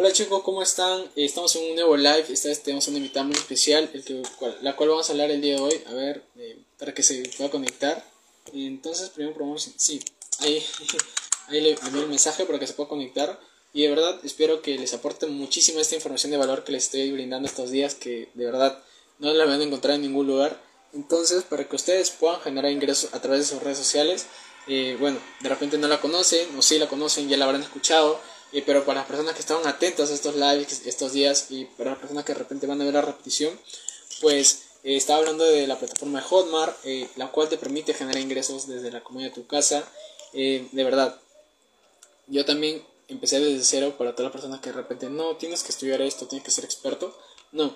Hola chicos, ¿cómo están? Estamos en un nuevo live. Esta vez tenemos una invitada muy especial, el que, la cual vamos a hablar el día de hoy. A ver, eh, para que se pueda conectar. Entonces, primero probamos. Sí, ahí, ahí le envío el mensaje para que se pueda conectar. Y de verdad, espero que les aporte muchísima esta información de valor que les estoy brindando estos días, que de verdad no la van a encontrar en ningún lugar. Entonces, para que ustedes puedan generar ingresos a través de sus redes sociales, eh, bueno, de repente no la conocen, o sí la conocen, ya la habrán escuchado pero para las personas que estaban atentas a estos lives estos días y para las personas que de repente van a ver la repetición, pues eh, estaba hablando de la plataforma de Hotmart, eh, la cual te permite generar ingresos desde la comodidad de tu casa. Eh, de verdad, yo también empecé desde cero para todas las personas que de repente no tienes que estudiar esto, tienes que ser experto. No,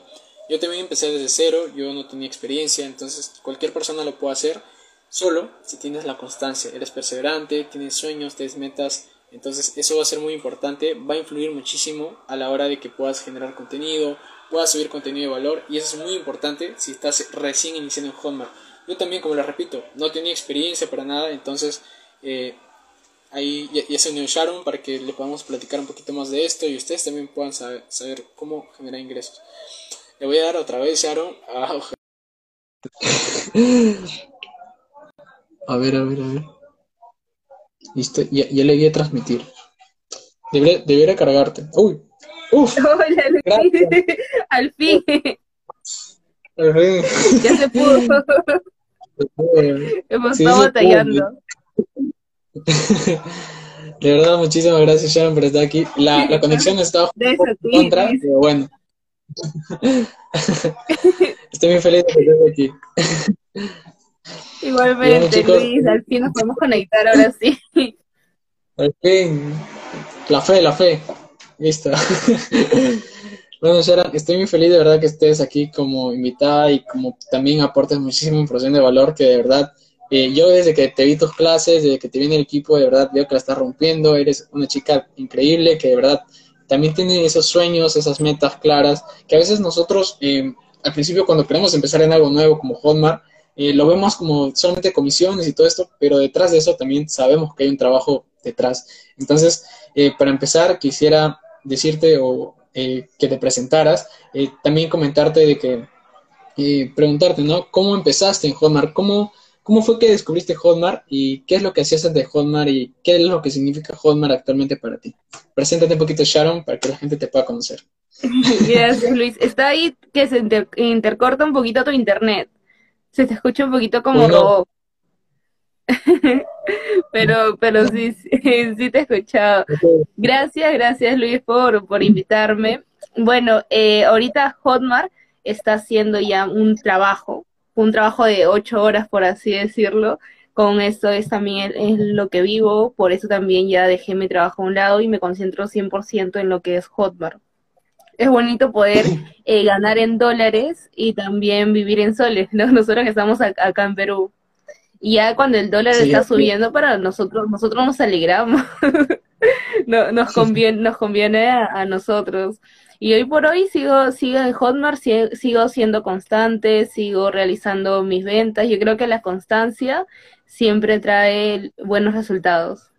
yo también empecé desde cero, yo no tenía experiencia, entonces cualquier persona lo puede hacer. Solo si tienes la constancia, eres perseverante, tienes sueños, tienes metas entonces eso va a ser muy importante, va a influir muchísimo a la hora de que puedas generar contenido, puedas subir contenido de valor y eso es muy importante si estás recién iniciando en Hotmart. Yo también, como les repito, no tenía experiencia para nada, entonces eh, ahí ya, se unió Sharon para que le podamos platicar un poquito más de esto y ustedes también puedan saber, cómo generar ingresos. Le voy a dar otra vez, Sharon. Ah, a ver, a ver, a ver. Listo, ya, ya le di a transmitir. Debería, debería cargarte. Uy. Uf. Hola, Al fin. Al fin. Ya se pudo. Hemos estado batallando. De verdad, muchísimas gracias, Sharon, por estar aquí. La, la conexión está contra, pero bueno. Estoy muy feliz de estar aquí. Igualmente, Luis, al fin nos podemos conectar ahora sí. Al fin, la fe, la fe. Listo. bueno, Sharon, estoy muy feliz de verdad que estés aquí como invitada y como también aportes muchísima información de valor que de verdad eh, yo desde que te vi tus clases, desde que te vi en el equipo, de verdad veo que la estás rompiendo, eres una chica increíble que de verdad también tiene esos sueños, esas metas claras, que a veces nosotros eh, al principio cuando queremos empezar en algo nuevo como Hotmart, eh, lo vemos como solamente comisiones y todo esto, pero detrás de eso también sabemos que hay un trabajo detrás. Entonces, eh, para empezar, quisiera decirte o eh, que te presentaras, también comentarte de que, preguntarte, ¿no? ¿Cómo empezaste en Hotmart? ¿Cómo, ¿Cómo fue que descubriste Hotmart y qué es lo que hacías de Hotmart y qué es lo que significa Hotmart actualmente para ti? Preséntate un poquito, Sharon, para que la gente te pueda conocer. Luis. Está ahí que se intercorta un poquito tu internet se te escucha un poquito como pero, pero sí, sí, te he escuchado. Gracias, gracias Luis por, por invitarme. Bueno, eh, ahorita Hotmart está haciendo ya un trabajo, un trabajo de ocho horas, por así decirlo. Con esto es también es lo que vivo, por eso también ya dejé mi trabajo a un lado y me concentro 100% en lo que es Hotmart es bonito poder eh, ganar en dólares y también vivir en soles, ¿no? Nosotros que estamos acá en Perú. Y ya cuando el dólar está subiendo para nosotros, nosotros nos alegramos. no, nos conviene, nos conviene a, nosotros. Y hoy por hoy sigo, sigo en Hotmart, sigo siendo constante, sigo realizando mis ventas. Yo creo que la constancia siempre trae buenos resultados.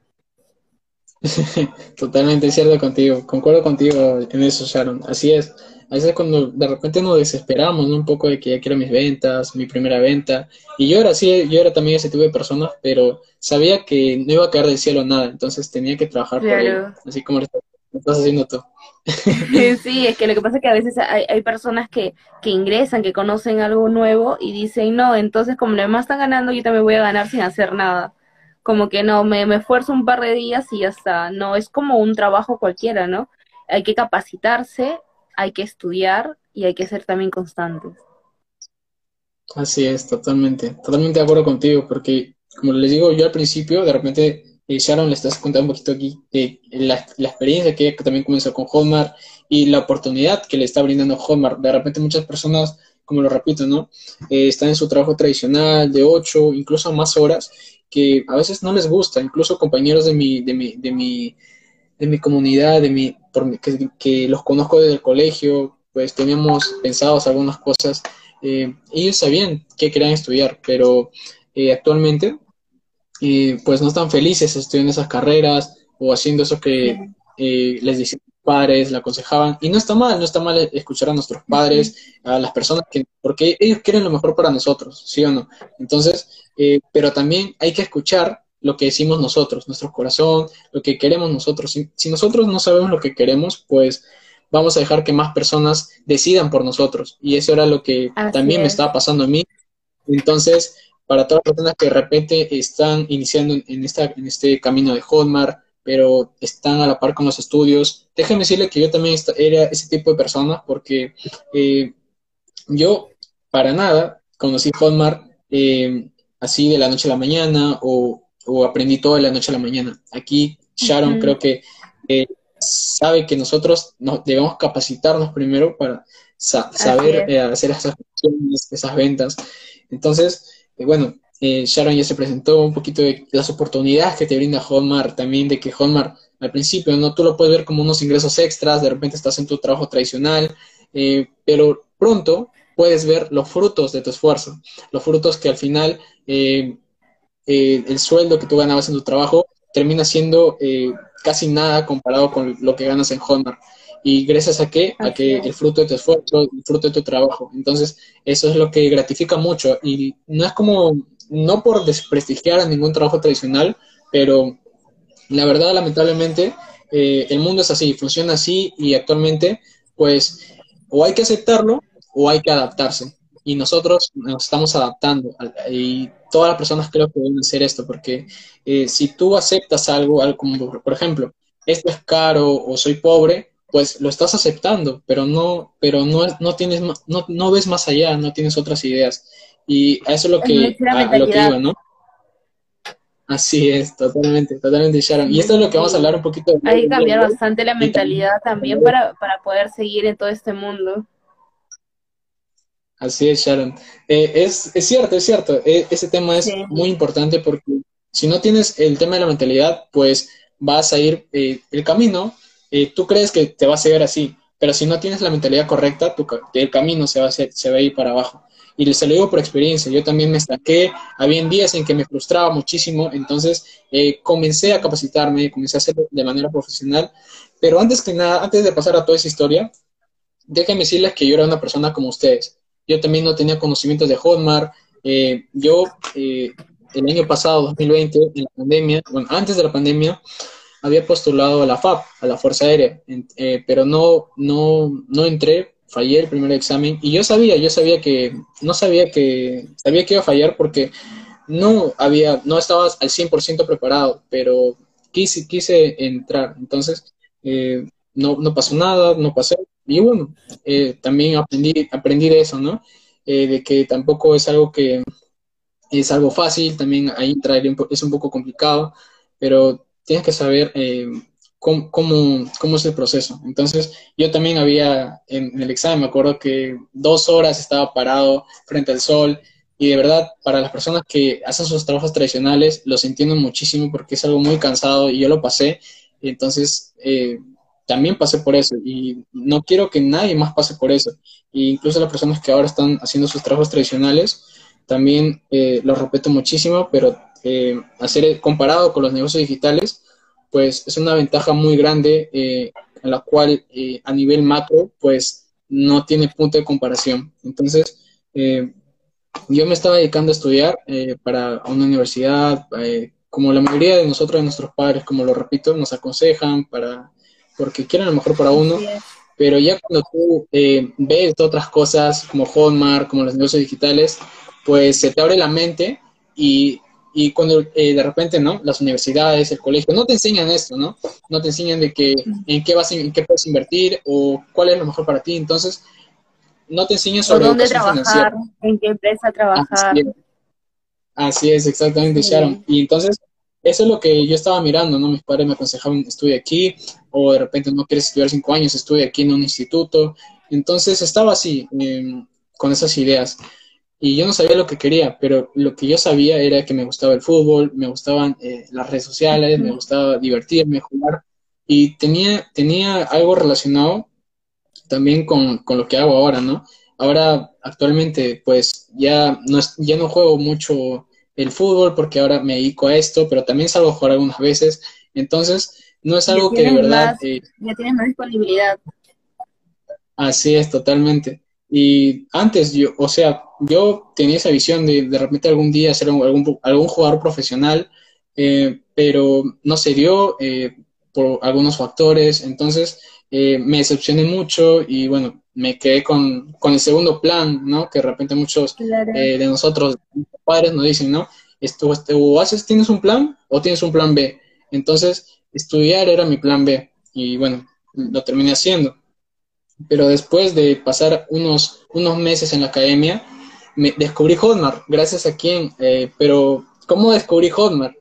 Totalmente cierto contigo, concuerdo contigo en eso, Sharon. Así es. A veces cuando de repente nos desesperamos un poco de que ya quiero mis ventas, mi primera venta. Y yo era así, yo era también ese tipo de persona, pero sabía que no iba a caer del cielo nada, entonces tenía que trabajar por ello, así como lo estás haciendo tú. Sí, es que lo que pasa es que a veces hay, hay personas que, que ingresan, que conocen algo nuevo y dicen, no, entonces como los demás están ganando, yo también voy a ganar sin hacer nada como que no, me, me esfuerzo un par de días y ya está. No, es como un trabajo cualquiera, ¿no? Hay que capacitarse, hay que estudiar y hay que ser también constantes. Así es, totalmente, totalmente de acuerdo contigo, porque como les digo yo al principio, de repente eh, Sharon le estás contando un poquito aquí de la, la experiencia que también comenzó con Hotmart y la oportunidad que le está brindando Hotmart. De repente muchas personas, como lo repito, ¿no? Eh, están en su trabajo tradicional de 8, incluso más horas, que a veces no les gusta, incluso compañeros de mi, de mi, de mi, de mi comunidad, de mi, que, que los conozco desde el colegio, pues teníamos pensados algunas cosas eh, ellos sabían que querían estudiar, pero eh, actualmente eh, pues no están felices estudiando esas carreras o haciendo eso que les decían los padres, le aconsejaban. Y no está mal, no está mal escuchar a nuestros padres, a las personas que, porque ellos quieren lo mejor para nosotros, ¿sí o no? Entonces, pero también hay que escuchar lo que decimos nosotros, nuestro corazón, lo que queremos nosotros. si nosotros no sabemos lo que queremos, pues vamos a dejar que más personas decidan por nosotros. Y eso era lo que también me estaba pasando a mí. Entonces, para todas las personas que de repente están iniciando en, esta, en este camino de Hotmart, pero están a la par con los estudios, déjenme decirle que yo también era ese tipo de persona porque eh, yo para nada conocí Hotmart eh, así de la noche a la mañana o, aprendí todo de la noche a la mañana. Aquí Sharon creo que eh, sabe que nosotros nos debemos capacitarnos primero para saber eh, hacer esas esas ventas. Entonces, eh, bueno, eh, Sharon ya se presentó un poquito de las oportunidades que te brinda Hotmart, también de que Hotmart al principio no tú lo puedes ver como unos ingresos extras, de repente estás en tu trabajo tradicional, pero pronto puedes ver los frutos de tu esfuerzo, los frutos que al final el sueldo que tú ganabas en tu trabajo termina siendo casi nada comparado con lo que ganas en Honor. ¿Y gracias a qué? A que el fruto de tu esfuerzo, el fruto de tu trabajo. Entonces, eso es lo que gratifica mucho. Y no es como, no por desprestigiar a ningún trabajo tradicional, pero la verdad, lamentablemente, eh, el mundo es así, funciona así y actualmente, pues, o hay que aceptarlo o hay que adaptarse. Y nosotros nos estamos adaptando. Y todas las personas creo que deben hacer esto, porque eh, si tú aceptas algo, algo como, por ejemplo, esto es caro o soy pobre, pues lo estás aceptando, pero no, pero no, no tienes, no, no ves más allá, no tienes otras ideas. Y eso es lo que, a, lo que iba, ¿no? Así es, totalmente, totalmente, Sharon. Y esto es lo que vamos a hablar un poquito. Hay que cambiar bastante la mentalidad también para, para poder seguir en todo este mundo. Así es, Sharon. Eh, es, es, cierto, es cierto. E, ese tema es muy importante porque si no tienes el tema de la mentalidad, pues vas a ir eh, el camino. Eh, tú crees que te va a seguir así, pero si no tienes la mentalidad correcta, tu, el camino se va, a se va a ir para abajo. Y se lo digo por experiencia, yo también me estanqué, había días en que me frustraba muchísimo, entonces comencé a capacitarme, comencé a hacerlo de manera profesional, pero antes que nada, antes de pasar a toda esa historia, déjenme decirles que yo era una persona como ustedes yo también no tenía conocimientos de Hotmart. Eh, yo eh, el año pasado, 2020, en la pandemia, bueno, antes de la pandemia, había postulado a la FAP, a la Fuerza Aérea, eh, pero no, no, no entré, fallé el primer examen. Y yo sabía, yo sabía que, no sabía que, sabía que iba a fallar porque no había, no estaba al 100% preparado, pero quise, quise entrar, entonces no, no pasó nada, no pasé, y bueno, eh, también aprendí, aprendí eso, ¿no? Eh, de que tampoco es algo que es algo fácil, también ahí traer es un poco complicado, pero tienes que saber eh, cómo, cómo, es el proceso. Entonces, yo también había, en, el examen, me acuerdo que dos horas estaba parado frente al sol, y de verdad, para las personas que hacen sus trabajos tradicionales, los entiendo muchísimo porque es algo muy cansado y yo lo pasé. Entonces, eh, también pasé por eso y no quiero que nadie más pase por eso. E incluso las personas que ahora están haciendo sus trabajos tradicionales, también eh, los respeto muchísimo, pero eh, hacer comparado con los negocios digitales, pues es una ventaja muy grande eh, en la cual eh, a nivel macro, pues no tiene punto de comparación. Entonces, yo me estaba dedicando a estudiar para una universidad, como la mayoría de nosotros, de nuestros padres, como lo repito, nos aconsejan para porque quieren lo mejor para uno, pero ya cuando tú eh, ves otras cosas como Hotmart, como los negocios digitales, pues se te abre la mente y y cuando eh, de repente, ¿no? Las universidades, el colegio, no te enseñan esto, ¿no? No te enseñan de que en qué vas, en qué puedes invertir o cuál es lo mejor para ti. Entonces, no te enseñan sobre dónde trabajar, en qué empresa trabajar. Así es, exactamente, Sharon. Y entonces, eso es lo que yo estaba mirando, ¿no? Mis padres me aconsejaban, estudia aquí, o de repente no quieres estudiar cinco años, estudia aquí en un instituto. Entonces, estaba así, em, con esas ideas. Y yo no sabía lo que quería, pero lo que yo sabía era que me gustaba el fútbol, me gustaban eh, las redes sociales, me gustaba divertirme, jugar. Y tenía, tenía algo relacionado también con, con lo que hago ahora, ¿no? Ahora, actualmente, pues ya no, ya no juego mucho el fútbol porque ahora me dedico a esto, pero también salgo a jugar algunas veces. Entonces, no es algo que de verdad... Eh, ya tienes más disponibilidad. Así es, totalmente. Y antes yo, o sea, yo tenía esa visión de de repente algún día ser algún, algún jugador profesional, eh, pero no se dio eh, por algunos factores. Entonces, eh, me decepcioné mucho y bueno, me quedé con, el segundo plan, ¿no? Que de repente muchos eh, de nosotros, padres, nos dicen, ¿no? Esto, este, o haces, tienes un plan o tienes un plan B. Entonces, estudiar era mi plan B y bueno, lo terminé haciendo. Pero después de pasar unos, unos meses en la academia, me descubrí Hotmart, gracias a quién, eh, pero ¿cómo descubrí Hotmart?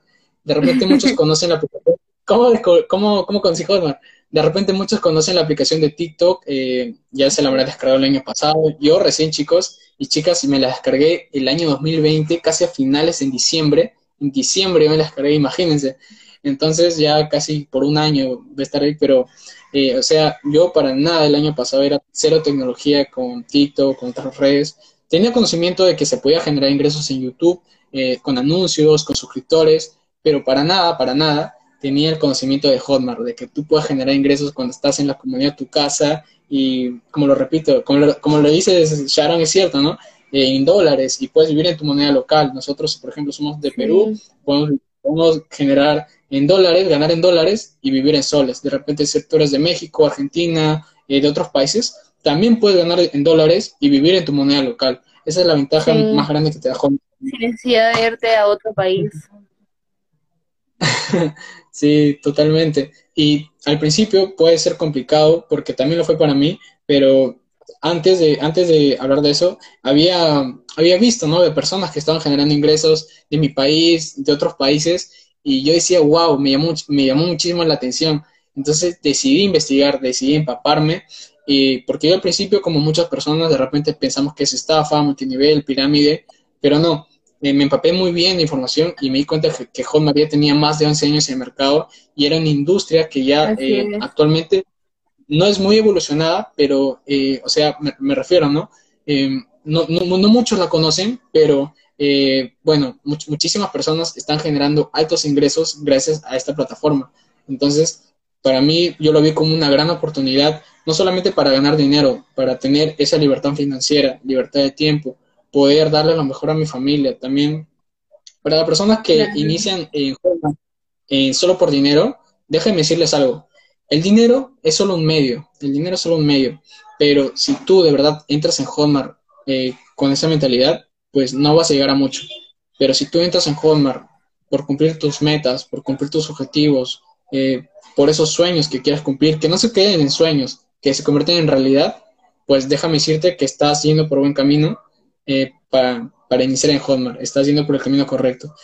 De repente muchos conocen la aplicación. ¿Cómo, cómo, cómo conocí Hotmart? De repente muchos conocen la aplicación de TikTok, eh, ya se la habrá descargado el año pasado. Yo recién, chicos y chicas, me la descargué el año 2020, casi a finales en diciembre. En diciembre me la descargué, imagínense. Entonces ya casi por un año voy a estar ahí, pero, eh, o sea, yo para nada el año pasado era cero tecnología con TikTok, con otras redes. Tenía conocimiento de que se podía generar ingresos en YouTube, eh, con anuncios, con suscriptores, pero para nada, para nada tenía el conocimiento de Hotmart, de que tú puedas generar ingresos cuando estás en la comunidad de tu casa y, como lo repito, como lo, como lo dice Sharon, es cierto, ¿no? Eh, en dólares y puedes vivir en tu moneda local. Nosotros, por ejemplo, somos de Perú, podemos, generar en dólares, ganar en dólares y vivir en soles. De repente, sectores de México, Argentina, eh, de otros países, también puedes ganar en dólares y vivir en tu moneda local. Esa es la ventaja más grande que te da Hotmart. Sin necesidad de irte a otro país. Sí, totalmente. Y al principio puede ser complicado porque también lo fue para mí, pero antes de, antes de hablar de eso, había, había visto, ¿no? De personas que estaban generando ingresos de mi país, de otros países, y yo decía, wow, me llamó, me llamó muchísimo la atención. Entonces decidí investigar, decidí empaparme, y porque yo al principio, como muchas personas, de repente pensamos que es estafa, multinivel, pirámide, pero no, me empapé muy bien de información y me di cuenta que, que Hotmart ya tenía más de 11 años en el mercado y era una industria que ya eh, actualmente no es muy evolucionada, pero, eh, o sea, me, refiero, ¿no? Eh, ¿no? ¿no? muchos la conocen, pero, bueno, muchísimas personas están generando altos ingresos gracias a esta plataforma. Entonces, para mí, yo lo vi como una gran oportunidad, no solamente para ganar dinero, para tener esa libertad financiera, libertad de tiempo, poder darle lo mejor a mi familia. También para las personas que inician en eh, solo por dinero, déjenme decirles algo. El dinero es solo un medio, el dinero es solo un medio, pero si tú de verdad entras en Hotmart eh, con esa mentalidad, pues no vas a llegar a mucho. Pero si tú entras en Hotmart por cumplir tus metas, por cumplir tus objetivos, eh, por esos sueños que quieras cumplir, que no se queden en sueños, que se convierten en realidad, pues déjame decirte que estás yendo por buen camino eh, para, para, iniciar en Hotmart. Estás yendo por el camino correcto.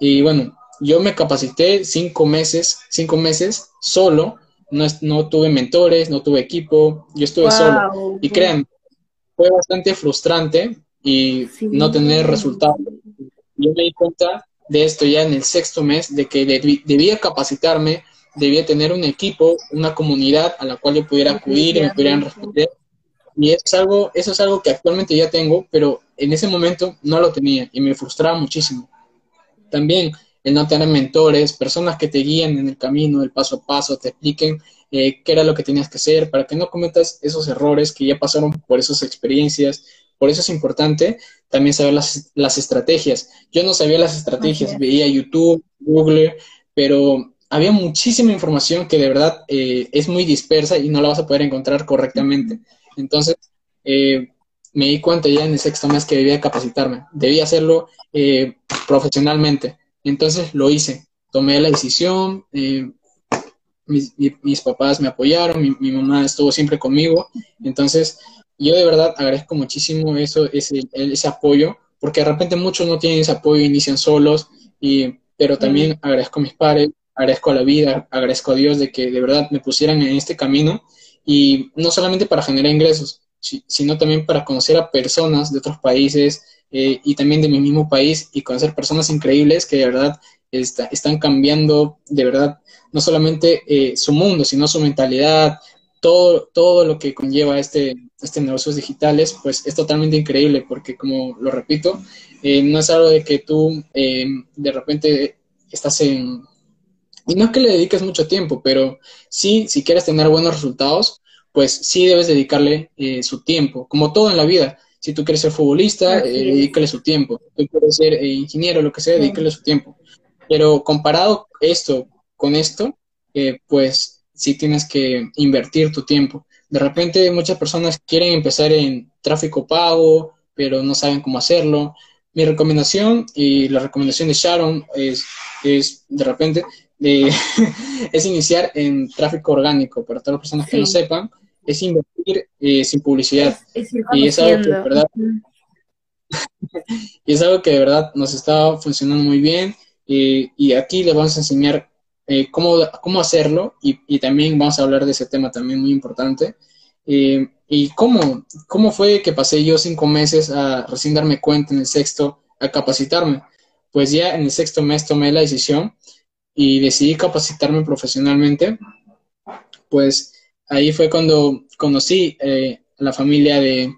Y bueno, yo me capacité cinco meses, cinco meses solo. No, no tuve mentores, no tuve equipo, yo estuve solo. Y créanme, fue bastante frustrante y no tener resultados. Yo me di cuenta de esto ya en el sexto mes, de que debía capacitarme, debía tener un equipo, una comunidad a la cual yo pudiera acudir y me pudieran responder y es algo, eso es algo que actualmente ya tengo, pero en ese momento no lo tenía y me frustraba muchísimo. También el no tener mentores, personas que te guíen en el camino, el paso a paso, te expliquen eh, qué era lo que tenías que hacer para que no cometas esos errores que ya pasaron por esas experiencias. Por eso es importante también saber las, las estrategias. Yo no sabía las estrategias, veía YouTube, Google, pero había muchísima información que de verdad eh, es muy dispersa y no la vas a poder encontrar correctamente. Entonces, eh, me di cuenta ya en el sexto mes que debía capacitarme, debía hacerlo eh, profesionalmente. Entonces lo hice, tomé la decisión, eh, mis, papás me apoyaron, mi, mamá estuvo siempre conmigo, entonces yo de verdad agradezco muchísimo eso, ese, ese apoyo, porque de repente muchos no tienen ese apoyo, inician solos, y, pero también agradezco a mis padres, agradezco a la vida, agradezco a Dios de que de verdad me pusieran en este camino, y no solamente para generar ingresos, sino también para conocer a personas de otros países eh, y también de mi mismo país y conocer personas increíbles que de verdad están cambiando de verdad no solamente eh, su mundo, sino su mentalidad, todo, todo lo que conlleva este, este negocios digitales, pues es totalmente increíble porque, como lo repito, eh, no es algo de que tú de repente estás en... Y no es que le dediques mucho tiempo, pero sí, si quieres tener buenos resultados, pues sí debes dedicarle eh, su tiempo, como todo en la vida. Si tú quieres ser futbolista, eh, dedícale su tiempo. Si tú quieres ser eh, ingeniero, lo que sea, dedícale su tiempo. Pero comparado esto con esto, pues sí tienes que invertir tu tiempo. De repente muchas personas quieren empezar en tráfico pago, pero no saben cómo hacerlo. Mi recomendación y la recomendación de Sharon es, es de repente, es iniciar en tráfico orgánico. Para todas las personas que no sepan, es invertir eh, sin publicidad. y es algo que de verdad y es algo que de verdad nos está funcionando muy bien eh, y aquí les vamos a enseñar eh, cómo, cómo hacerlo y, también vamos a hablar de ese tema también muy importante. y cómo, cómo fue que pasé yo cinco meses a recién darme cuenta en el sexto a capacitarme. Pues ya en el sexto mes tomé la decisión y decidí capacitarme profesionalmente. Pues ahí fue cuando conocí eh, a la familia de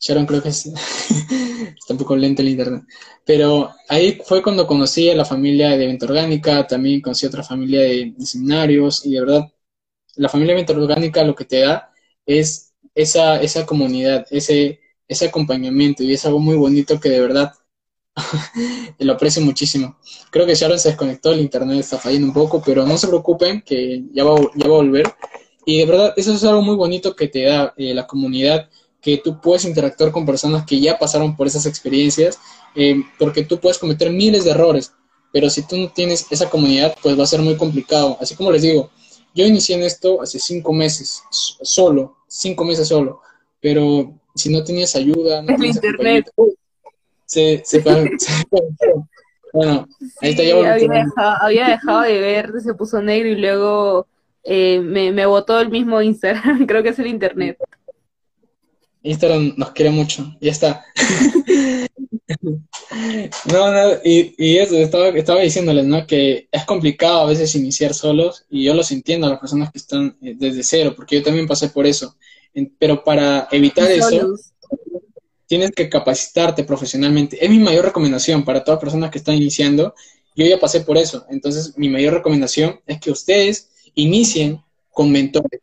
Sharon, creo que es, está un poco lento el internet, pero ahí fue cuando conocí a la familia de Venta Orgánica, también conocí a otra familia de, seminarios y de verdad, la familia de Venta Orgánica lo que te da es esa, esa comunidad, ese, ese acompañamiento y es algo muy bonito que de verdad lo aprecio muchísimo. Creo que Sharon se desconectó, el internet está fallando un poco, pero no se preocupen que ya va, ya va a volver. Y de verdad, eso es algo muy bonito que te da eh, la comunidad, que tú puedes interactuar con personas que ya pasaron por esas experiencias, eh, porque tú puedes cometer miles de errores, pero si tú no tienes esa comunidad, pues va a ser muy complicado. Así como les digo, yo inicié en esto hace cinco meses, solo, cinco meses solo, pero si no tenías ayuda, no internet. Se, se, bueno, ahí está había dejado, había dejado de ver, se puso negro y luego eh, me, me botó el mismo Instagram, creo que es el internet. Instagram nos quiere mucho, ya está. no, no, y, y eso, estaba, estaba diciéndoles, ¿no? Que es complicado a veces iniciar solos, y yo los entiendo a las personas que están eh, desde cero, porque yo también pasé por eso. Pero para evitar eso, tienes que capacitarte profesionalmente. Es mi mayor recomendación para todas las personas que están iniciando. Yo ya pasé por eso. Entonces, mi mayor recomendación es que ustedes inicien con mentores,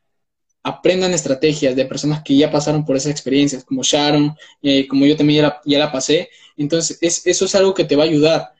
aprendan estrategias de personas que ya pasaron por esas experiencias, como Sharon, eh, como yo también ya la, pasé. Entonces, eso es algo que te va a ayudar.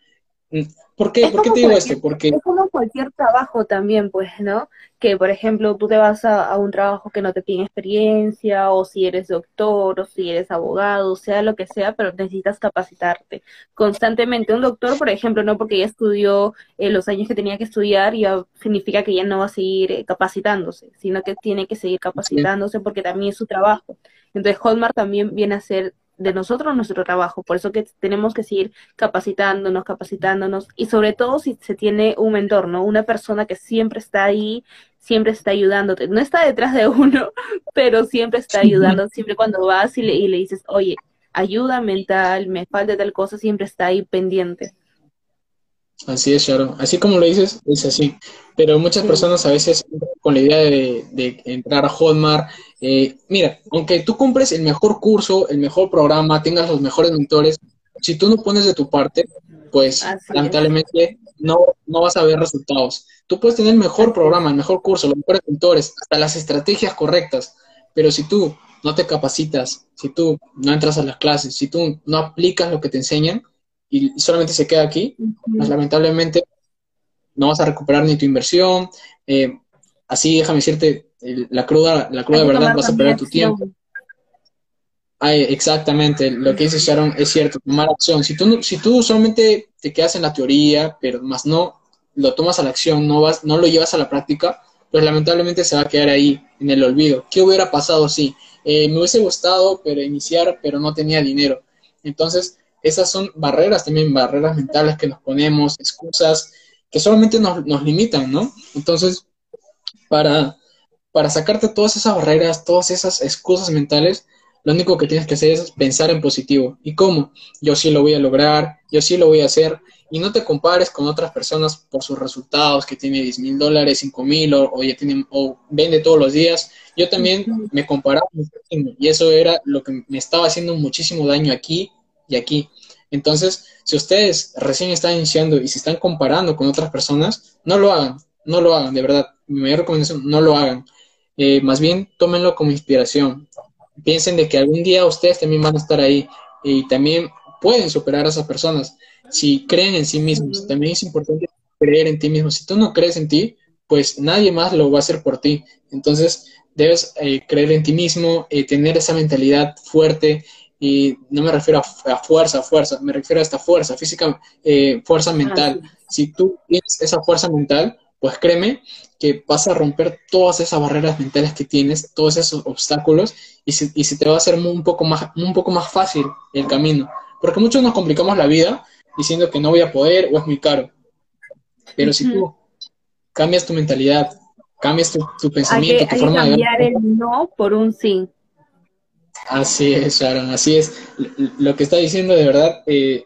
¿Por qué? ¿Por qué te digo esto? Porque... Es como cualquier trabajo también, pues, ¿no? Que, por ejemplo, tú te vas a, un trabajo que no te pide experiencia, o si eres doctor, o si eres abogado, sea lo que sea, pero necesitas capacitarte constantemente. Un doctor, por ejemplo, no porque ya estudió eh, los años que tenía que estudiar, ya significa que ya no va a seguir eh, capacitándose, sino que tiene que seguir capacitándose porque también es su trabajo. Entonces, Hotmart también viene a ser de nosotros nuestro trabajo. Por eso que tenemos que seguir capacitándonos, capacitándonos y sobre todo si se tiene un mentor, ¿no? Una persona que siempre está ahí, siempre está ayudándote. No está detrás de uno, pero siempre está ayudando. Siempre cuando vas y le, y le dices, oye, ayuda mental, me falta tal cosa, siempre está ahí pendiente. Así es, Sharon. Así como lo dices, es así. Pero muchas personas a veces con la idea de, entrar a Hotmart, eh, mira, aunque tú compres el mejor curso, el mejor programa, tengas los mejores mentores, si tú no pones de tu parte, pues lamentablemente no, no vas a ver resultados. Tú puedes tener el mejor programa, el mejor curso, los mejores mentores, hasta las estrategias correctas, pero si tú no te capacitas, si tú no entras a las clases, si tú no aplicas lo que te enseñan, y solamente se queda aquí, pues lamentablemente no vas a recuperar ni tu inversión. Eh, así, déjame decirte, la cruda, la cruda verdad, vas a perder tu tiempo. exactamente, lo que dice Sharon es cierto, tomar acción. Si tú, si tú solamente te quedas en la teoría, pero más no lo tomas a la acción, no, vas, no lo llevas a la práctica, pues lamentablemente se va a quedar ahí en el olvido. ¿Qué hubiera pasado si eh, me hubiese gustado pero iniciar, pero no tenía dinero? Entonces, esas son barreras también, barreras mentales que nos ponemos, excusas que solamente nos, nos limitan, ¿no? Entonces, para, para sacarte todas esas barreras, todas esas excusas mentales, lo único que tienes que hacer es pensar en positivo. ¿Y cómo? Yo sí lo voy a lograr, yo sí lo voy a hacer. Y no te compares con otras personas por sus resultados, que tiene 10 mil dólares, 5 mil, o, ya tiene, o vende todos los días. Yo también me comparaba y eso era lo que me estaba haciendo muchísimo daño aquí y aquí. Entonces, si ustedes recién están iniciando y se están comparando con otras personas, no lo hagan, no lo hagan, de verdad. Mi mayor recomendación, no lo hagan. Eh, más bien, tómenlo como inspiración. Piensen de que algún día ustedes también van a estar ahí y también pueden superar a esas personas si creen en sí mismos. También es importante creer en ti mismo. Si tú no crees en ti, pues nadie más lo va a hacer por ti. Entonces, debes eh, creer en ti mismo, eh, tener esa mentalidad fuerte, y no me refiero a, fuerza, fuerza, me refiero a esta fuerza física, eh, fuerza mental. Si tú tienes esa fuerza mental, pues créeme que vas a romper todas esas barreras mentales que tienes, todos esos obstáculos, y se, y se te va a hacer un, poco más, un poco más fácil el camino. Porque muchos nos complicamos la vida diciendo que no voy a poder o es muy caro. Pero si tú cambias tu mentalidad, cambias tu, pensamiento, tu forma de cambiar el no por un sí. Así es, Sharon, así es. Lo que está diciendo de verdad eh,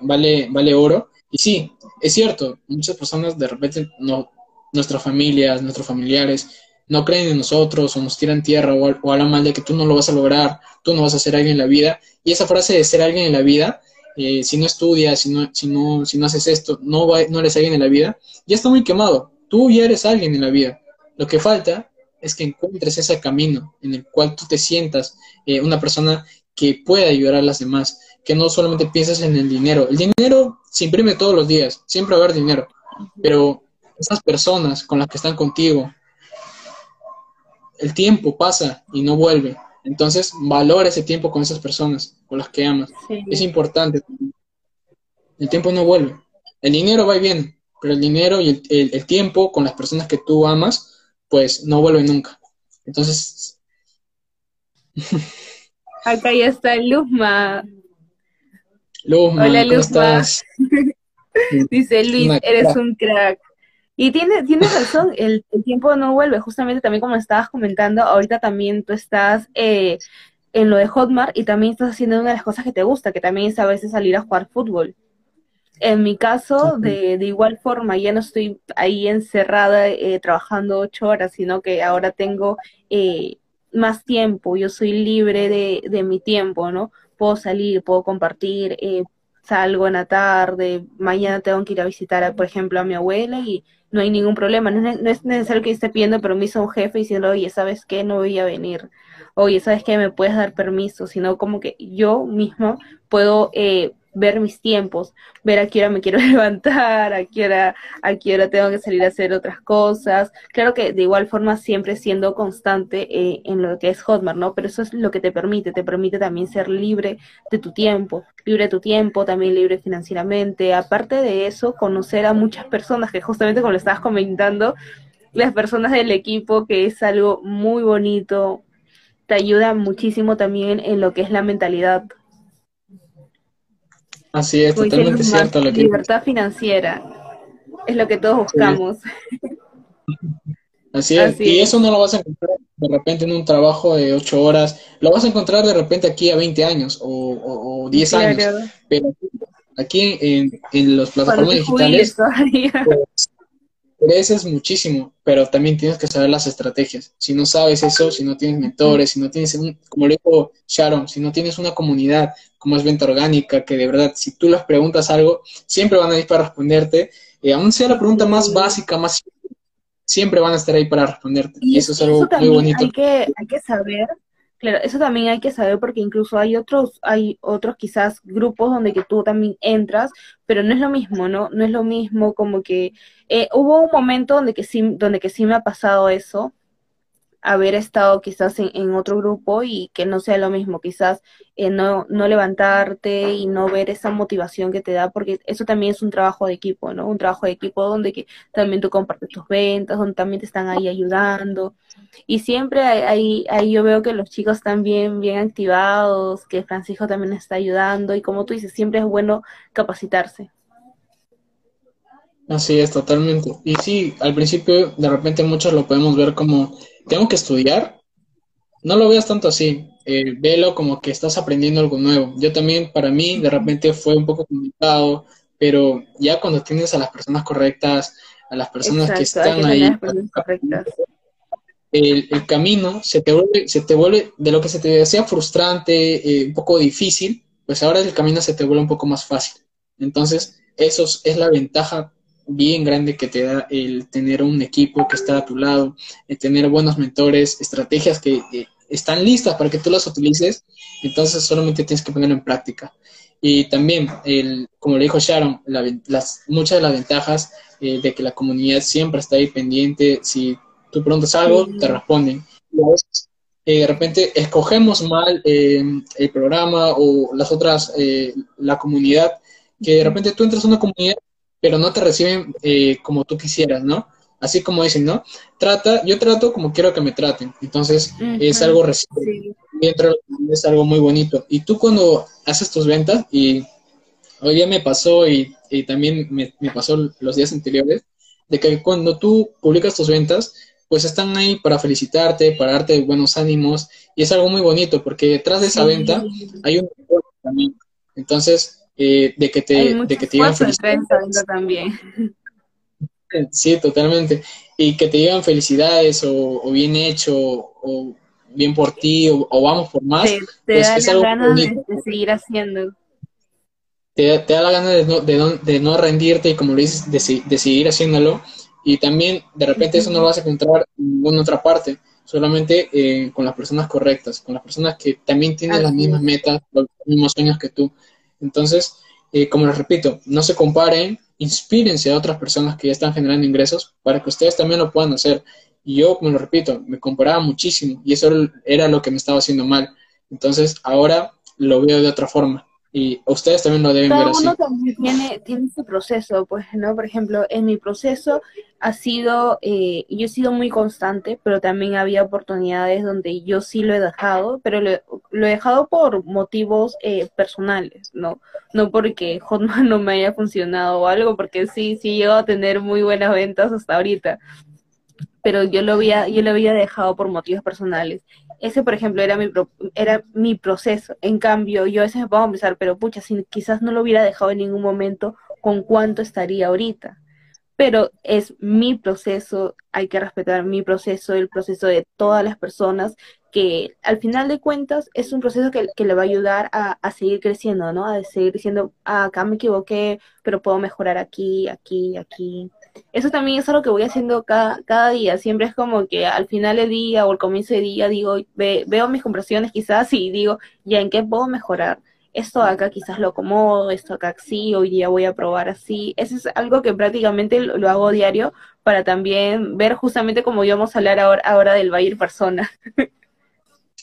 vale, vale oro. Y sí, es cierto, muchas personas de repente, no, nuestras familias, nuestros familiares, no creen en nosotros o nos tiran tierra o, o hablan mal de que tú no lo vas a lograr, tú no vas a ser alguien en la vida. Y esa frase de ser alguien en la vida, eh, si no estudias, si no, si, no, si no haces esto, no, va, no eres alguien en la vida, ya está muy quemado. Tú ya eres alguien en la vida. Lo que falta es que encuentres ese camino en el cual tú te sientas eh, una persona que pueda ayudar a las demás, que no solamente pienses en el dinero. El dinero se imprime todos los días, siempre va a haber dinero, pero esas personas con las que están contigo, el tiempo pasa y no vuelve. Entonces, valora ese tiempo con esas personas, con las que amas. Es importante. El tiempo no vuelve. El dinero va y viene, pero el dinero y el tiempo con las personas que tú amas, pues no vuelve nunca. Entonces... Acá ya está Luzma. Luzma, Hola ¿cómo Estás? Dice Luis, eres un crack. Y tiene, tienes razón, el, tiempo no vuelve, justamente también como estabas comentando, ahorita también tú estás eh, en lo de Hotmart y también estás haciendo una de las cosas que te gusta, que también es a veces salir a jugar fútbol. En mi caso, de, de, igual forma, ya no estoy ahí encerrada eh, trabajando ocho horas, sino que ahora tengo eh, más tiempo, yo soy libre de, de, mi tiempo, ¿no? Puedo salir, puedo compartir, eh, salgo en la tarde, mañana tengo que ir a visitar, por ejemplo, a mi abuela y no hay ningún problema, no es, no es necesario que esté pidiendo permiso a un jefe diciendo, oye, ¿sabes qué? No voy a venir, oye, ¿sabes qué? Me puedes dar permiso, sino como que yo mismo puedo... Eh, ver mis tiempos, ver a qué hora me quiero levantar, a qué hora, a qué hora tengo que salir a hacer otras cosas. Claro que de igual forma siempre siendo constante eh, en lo que es Hotmart, ¿no? Pero eso es lo que te permite, te permite también ser libre de tu tiempo, libre de tu tiempo, también libre financieramente. Aparte de eso, conocer a muchas personas, que justamente como lo estabas comentando, las personas del equipo, que es algo muy bonito, te ayuda muchísimo también en lo que es la mentalidad Así es, totalmente cierto. Lo que libertad financiera es lo que todos buscamos. Así es. y eso no lo vas a encontrar de repente en un trabajo de ocho horas, lo vas a encontrar de repente aquí a 20 años o, o, 10 años. Pero aquí en, en las plataformas digitales, pues, creces muchísimo, pero también tienes que saber las estrategias. Si no sabes eso, si no tienes mentores, si no tienes, un, como le dijo Sharon, si no tienes una comunidad como es venta orgánica, que de verdad, si tú les preguntas algo, siempre van a ir para responderte, eh, aún sea la pregunta más básica, más siempre van a estar ahí para responderte. Y, eso es algo muy bonito. Hay que, hay que saber Claro, eso también hay que saber porque incluso hay otros, hay otros quizás grupos donde que tú también entras, pero no es lo mismo, ¿no? No es lo mismo como que eh, hubo un momento donde que sí, donde que sí me ha pasado eso. Haber estado quizás en, otro grupo y que no sea lo mismo, quizás eh, no, no levantarte y no ver esa motivación que te da, porque eso también es un trabajo de equipo, ¿no? Un trabajo de equipo donde que también tú compartes tus ventas, donde también te están ahí ayudando. Y siempre ahí, ahí yo veo que los chicos están bien, bien activados, que Francisco también está ayudando y como tú dices, siempre es bueno capacitarse. Así es, totalmente. Y sí, al principio de repente muchos lo podemos ver como tengo que estudiar, no lo veas tanto así. Eh, velo como que estás aprendiendo algo nuevo. Yo también, para mí, de repente fue un poco complicado, pero ya cuando tienes a las personas correctas, a las personas que están ahí, el, el, camino se te vuelve, se te vuelve, de lo que se te decía frustrante, eh, un poco difícil, pues ahora el camino se te vuelve un poco más fácil. Entonces, eso es la ventaja bien grande que te da el tener un equipo que está a tu lado, el tener buenos mentores, estrategias que están listas para que tú las utilices, entonces solamente tienes que ponerlo en práctica. Y también, el, como le dijo Sharon, las, muchas de las ventajas eh, de que la comunidad siempre está ahí pendiente, si tú preguntas algo, te responden. Eh, de repente escogemos mal eh, el programa o las otras, la comunidad, que de repente tú entras a una comunidad pero no te reciben eh, como tú quisieras, ¿no? Así como dicen, ¿no? Trata, yo trato como quiero que me traten. Entonces, es algo reciente. Dentro es algo muy bonito. Y tú cuando haces tus ventas, y hoy día me pasó y, también me, pasó los días anteriores, de que cuando tú publicas tus ventas, pues están ahí para felicitarte, para darte buenos ánimos, y es algo muy bonito, porque detrás de esa venta hay un también. Entonces, eh, de que te, de que te digan felicidades. también. Sí, totalmente. Y que te digan felicidades o, bien hecho o bien por ti o, vamos por más. Te, pues da la gana de, seguir haciendo. Te, da la gana de no, de, no, rendirte y como le dices, de, seguir haciéndolo. Y también de repente eso no lo vas a encontrar en ninguna otra parte, solamente eh, con las personas correctas, con las personas que también tienen las mismas metas, los mismos sueños que tú. Entonces, eh, como les repito, no se comparen, inspírense a otras personas que ya están generando ingresos para que ustedes también lo puedan hacer. Y yo, como lo repito, me comparaba muchísimo y eso era lo que me estaba haciendo mal. Entonces, ahora lo veo de otra forma y ustedes también lo deben ver así. uno también tiene, tiene su proceso, pues, ¿no? Por ejemplo, en mi proceso ha sido, eh, yo he sido muy constante, pero también había oportunidades donde yo sí lo he dejado, pero lo, he dejado por motivos eh, personales, ¿no? No porque Hotman no me haya funcionado o algo, porque sí, sí llego a tener muy buenas ventas hasta ahorita, pero yo lo había, yo lo había dejado por motivos personales. Ese, por ejemplo, era mi, era mi proceso. En cambio, yo a veces me puedo pensar, pero pucha, si quizás no lo hubiera dejado en ningún momento, ¿con cuánto estaría ahorita? Pero es mi proceso, hay que respetar mi proceso, el proceso de todas las personas, que al final de cuentas es un proceso que, le va a ayudar a, a, seguir creciendo, ¿no? A seguir diciendo, ah, acá me equivoqué, pero puedo mejorar aquí, aquí, aquí eso también es algo que voy haciendo cada, cada día. Siempre es como que al final del día o al comienzo del día digo, veo mis conversaciones quizás y digo, ya, ¿en qué puedo mejorar? Esto acá quizás lo acomodo, esto acá sí, hoy día voy a probar así. Eso es algo que prácticamente lo, hago diario para también ver justamente como íbamos a hablar ahora, ahora del Bayer persona.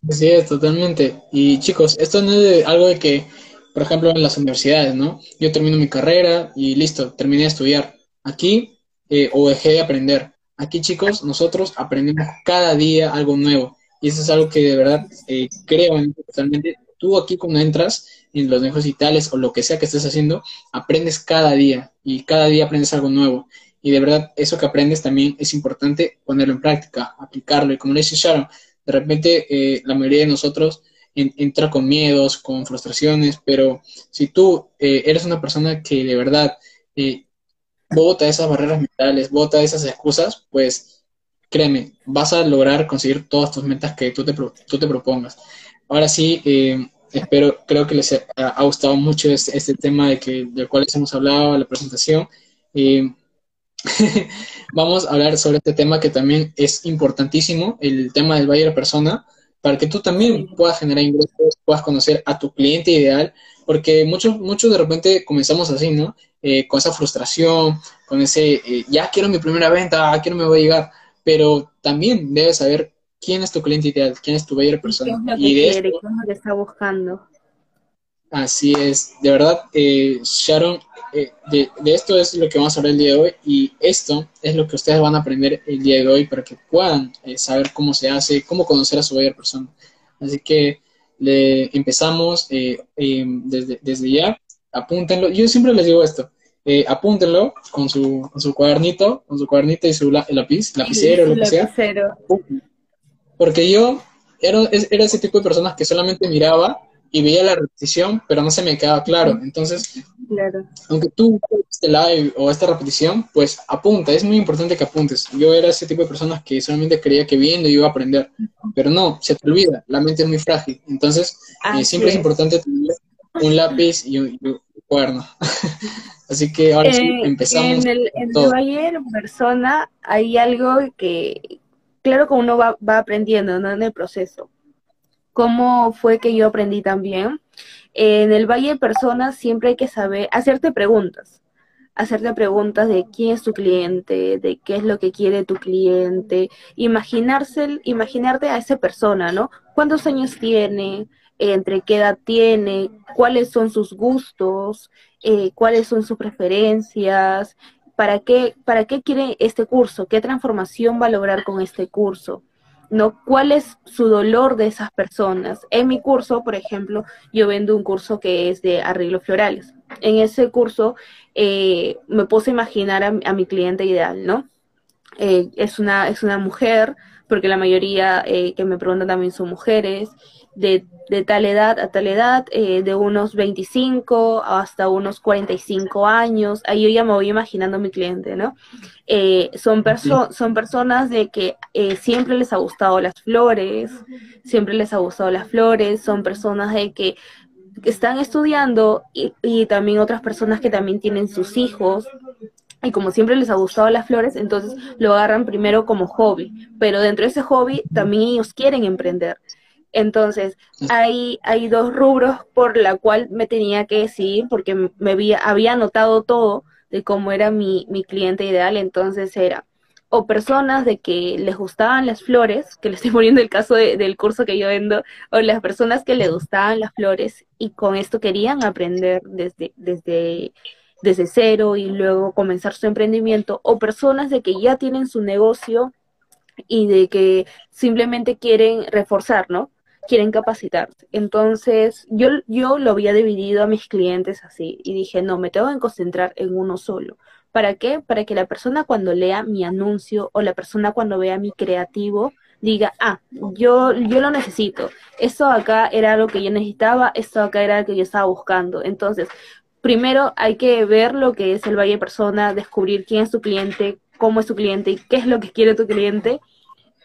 Sí, es, totalmente. Y chicos, esto no es algo de que, por ejemplo, en las universidades, ¿no? Yo termino mi carrera y listo, terminé de estudiar. Aquí eh, o dejé de aprender. Aquí, chicos, nosotros aprendemos cada día algo nuevo. Y eso es algo que de verdad eh, creo en totalmente. Tú aquí cuando entras en los negocios digitales o lo que sea que estés haciendo, aprendes cada día y cada día aprendes algo nuevo. Y de verdad, eso que aprendes también es importante ponerlo en práctica, aplicarlo. Y como le dice Sharon, de repente eh, la mayoría de nosotros entra con miedos, con frustraciones, pero si tú eres una persona que de verdad bota esas barreras mentales, bota esas excusas, pues créeme, vas a lograr conseguir todas tus metas que tú te, tú te propongas. Ahora sí, eh, espero, creo que les ha, gustado mucho este, este, tema de que, del cual les hemos hablado, la presentación. vamos a hablar sobre este tema que también es importantísimo, el tema del buyer persona, para que tú también puedas generar ingresos, puedas conocer a tu cliente ideal, porque muchos, muchos de repente comenzamos así, ¿no? Eh, con esa frustración, con ese, eh, ya quiero mi primera venta, quiero me voy a llegar, pero también debes saber quién es tu cliente ideal, quién es tu buyer persona. ¿Qué es lo que y de quiere? esto, ¿Qué es lo que está buscando? Así es, de verdad, eh, Sharon, eh, de, de, esto es lo que vamos a hablar el día de hoy y esto es lo que ustedes van a aprender el día de hoy para que puedan eh, saber cómo se hace, cómo conocer a su buyer persona. Así que le empezamos eh, desde, desde ya, apúntenlo, yo siempre les digo esto, apúntenlo con su, con su cuadernito, con su cuadernito y su lápiz, lapicero, lo que sea. Porque yo era, era ese tipo de personas que solamente miraba y veía la repetición, pero no se me quedaba claro. Entonces, claro. aunque tú este live o esta repetición, pues apunta, es muy importante que apuntes. Yo era ese tipo de personas que solamente creía que viendo iba a aprender, pero no, se te olvida, la mente es muy frágil. Entonces, eh, siempre es. es. importante tener un lápiz y un, y un cuaderno. Así que ahora sí, Eh, empezamos. En el, en todo. Bayer persona hay algo que, claro que uno va, va aprendiendo ¿no? en el proceso. ¿Cómo fue que yo aprendí también? En el Valle de Personas siempre hay que saber, hacerte preguntas, hacerte preguntas de quién es tu cliente, de qué es lo que quiere tu cliente, imaginarse, imaginarte a esa persona, ¿no? ¿Cuántos años tiene? ¿Entre qué edad tiene? ¿Cuáles son sus gustos? Eh, ¿Cuáles son sus preferencias? ¿Para qué, ¿Para qué quiere este curso? ¿Qué transformación va a lograr con este curso? ¿No? ¿Cuál es su dolor de esas personas? En mi curso, por ejemplo, yo vendo un curso que es de arreglos florales. En ese curso eh, me puse a imaginar a, mi cliente ideal, ¿no? Eh, es, una, es una mujer, porque la mayoría eh, que me preguntan también son mujeres, de, de tal edad a tal edad, eh, de unos 25 hasta unos 45 años, ahí yo ya me voy imaginando a mi cliente, ¿no? Eh, son, perso sí. son personas de que eh, siempre les ha gustado las flores, siempre les ha gustado las flores, son personas de que están estudiando y, y también otras personas que también tienen sus hijos, y como siempre les ha gustado las flores, entonces lo agarran primero como hobby, pero dentro de ese hobby también ellos quieren emprender. Entonces, hay, hay dos rubros por la cual me tenía que decidir porque me había, había anotado todo de cómo era mi, mi cliente ideal, entonces era o personas de que les gustaban las flores, que le estoy poniendo el caso de, del curso que yo vendo, o las personas que les gustaban las flores y con esto querían aprender desde, desde, desde cero y luego comenzar su emprendimiento, o personas de que ya tienen su negocio y de que simplemente quieren reforzar, ¿no? Quieren capacitarse. Entonces, yo, yo lo había dividido a mis clientes así y dije, no, me tengo que concentrar en uno solo. ¿Para qué? Para que la persona cuando lea mi anuncio o la persona cuando vea mi creativo diga, ah, yo, yo lo necesito. Esto acá era algo que yo necesitaba, esto acá era lo que yo estaba buscando. Entonces, primero hay que ver lo que es el Valle Persona, descubrir quién es tu cliente, cómo es tu cliente y qué es lo que quiere tu cliente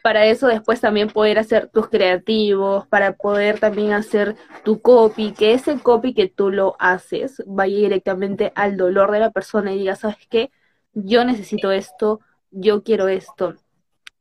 para eso después también poder hacer tus creativos, para poder también hacer tu copy, que ese copy que tú lo haces vaya directamente al dolor de la persona y diga, ¿sabes qué? Yo necesito esto, yo quiero esto.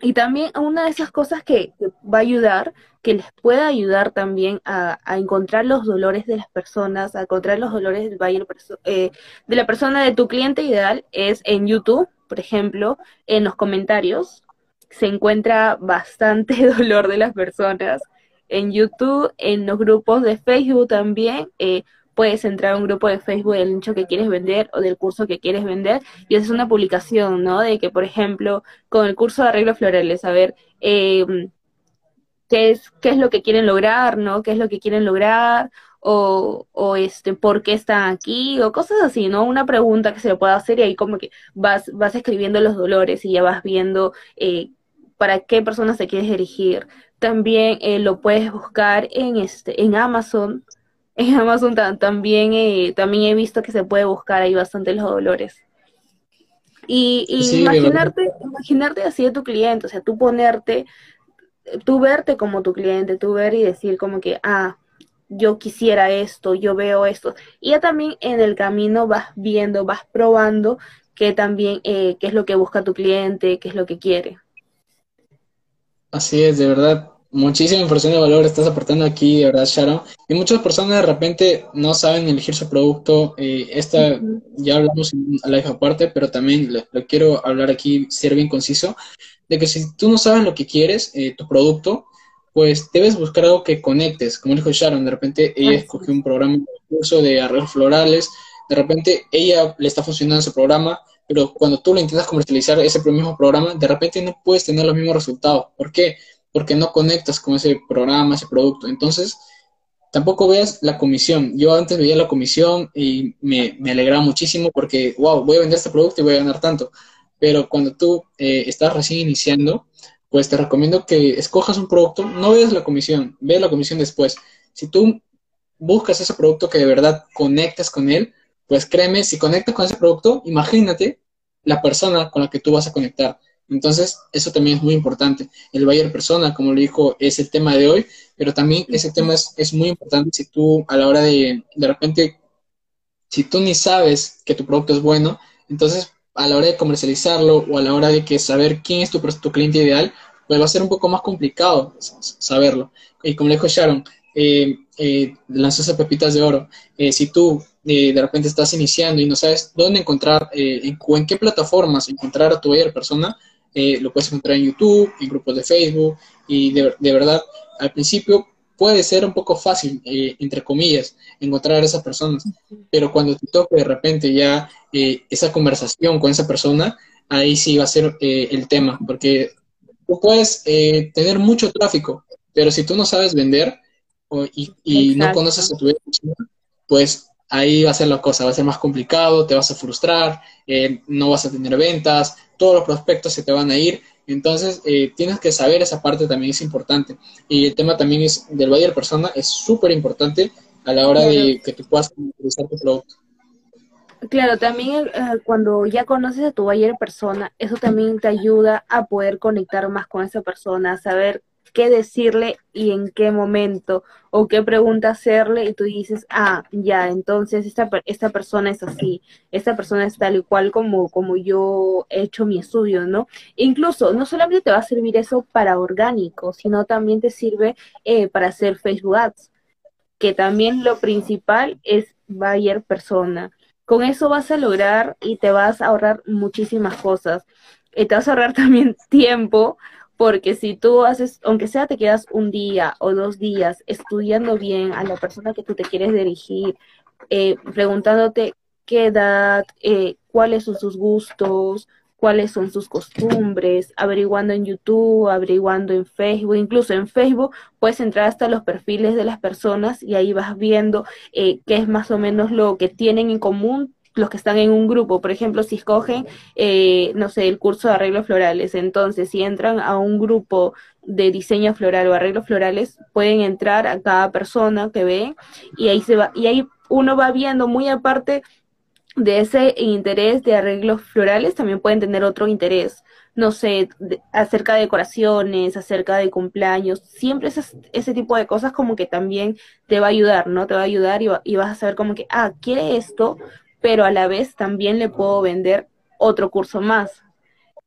Y también una de esas cosas que, va a ayudar, que les pueda ayudar también a, encontrar los dolores de las personas, a encontrar los dolores del eh, de la persona de tu cliente ideal, es en YouTube, por ejemplo, en los comentarios, se encuentra bastante dolor de las personas. En YouTube, en los grupos de Facebook también, eh, puedes entrar a un grupo de Facebook del nicho que quieres vender o del curso que quieres vender y haces una publicación, ¿no? De que, por ejemplo, con el curso de arreglos florales, a ver, eh, qué, es, qué es lo que quieren lograr, ¿no? ¿Qué es lo que quieren lograr? O, o, este, por qué están aquí, o cosas así, ¿no? Una pregunta que se le pueda hacer y ahí como que vas, vas escribiendo los dolores y ya vas viendo eh, para qué personas te quieres dirigir. También eh, lo puedes buscar en este, en Amazon. En Amazon también, eh, también he visto que se puede buscar ahí bastante los dolores. Y, y sí, imaginarte, imaginarte así de tu cliente, o sea, tú ponerte, tú verte como tu cliente, tú ver y decir como que, ah, yo quisiera esto, yo veo esto. Y ya también en el camino vas viendo, vas probando que también, eh, qué es lo que busca tu cliente, qué es lo que quiere. Así es, de verdad, muchísima información de valor estás aportando aquí, de verdad, Sharon. Y muchas personas de repente no saben elegir su producto. Eh, esta uh -huh. ya hablamos en la hija aparte, pero también lo, lo, quiero hablar aquí, ser bien conciso. de que si tú no sabes lo que quieres, eh, tu producto, pues debes buscar algo que conectes. Como dijo Sharon, de repente ella escogió un programa de curso de arreglos florales, de repente ella le está funcionando ese programa, pero cuando tú lo intentas comercializar ese mismo programa, de repente no puedes tener los mismos resultados. ¿Por qué? Porque no conectas con ese programa, ese producto. Entonces, tampoco veas la comisión. Yo antes veía la comisión y me, me alegraba muchísimo porque, wow, voy a vender este producto y voy a ganar tanto. Pero cuando tú eh, estás recién iniciando, pues te recomiendo que escojas un producto, no veas la comisión, ve la comisión después. Si tú buscas ese producto que de verdad conectas con él, pues créeme, si conectas con ese producto, imagínate la persona con la que tú vas a conectar. Entonces, eso también es muy importante. El buyer persona, como le dijo, es el tema de hoy, pero también ese tema es, muy importante si tú a la hora de, de repente, si tú ni sabes que tu producto es bueno, entonces a la hora de comercializarlo o a la hora de que saber quién es tu, cliente ideal, pues va a ser un poco más complicado saberlo. Y como le dijo Sharon, eh, eh, lanzarse pepitas de oro. Eh, si tú eh, de repente estás iniciando y no sabes dónde encontrar en, o en qué plataformas encontrar a tu buyer persona, lo puedes encontrar en YouTube, en grupos de Facebook y de verdad al principio puede ser un poco fácil, entre comillas, encontrar a esas personas, pero cuando te toque de repente ya esa conversación con esa persona, ahí sí va a ser el tema, porque tú puedes eh, tener mucho tráfico, pero si tú no sabes vender y, no conoces a tu pues ahí va a ser la cosa, va a ser más complicado, te vas a frustrar, eh, no vas a tener ventas, todos los prospectos se te van a ir. Entonces, eh, tienes que saber esa parte también es importante. Y el tema también es del buyer persona es súper importante a la hora de que tú puedas utilizar tu producto. Claro, también eh, cuando ya conoces a tu buyer persona, eso también te ayuda a poder conectar más con esa persona, a saber qué decirle y en qué momento, o qué pregunta hacerle, y tú dices, ah, ya, entonces esta, esta persona es así, esta persona es tal y cual como, como yo he hecho mi estudio, ¿no? incluso, no solamente te va a servir eso para orgánico, sino también te sirve eh, para hacer Facebook Ads, que también lo principal es buyer persona con eso vas a lograr y te vas a ahorrar muchísimas cosas. Y te vas a ahorrar también tiempo, porque si tú haces, aunque sea te quedas un día o dos días estudiando bien a la persona que tú te quieres dirigir, eh, preguntándote qué edad, eh, cuáles son sus gustos, cuáles son sus costumbres, averiguando en YouTube, averiguando en Facebook, incluso en Facebook puedes entrar hasta los perfiles de las personas y ahí vas viendo eh, qué es más o menos lo que tienen en común los que están en un grupo, por ejemplo, si escogen, eh, no sé, el curso de arreglos florales, entonces si entran a un grupo de diseño floral o arreglos florales, pueden entrar a cada persona que ven y ahí se va, y ahí uno va viendo muy aparte de ese interés de arreglos florales también pueden tener otro interés, no sé, acerca de decoraciones, acerca de cumpleaños, siempre ese tipo de cosas como que también te va a ayudar, ¿no? Te va a ayudar y, y vas a saber como que, ah, quiere esto, pero a la vez también le puedo vender otro curso más.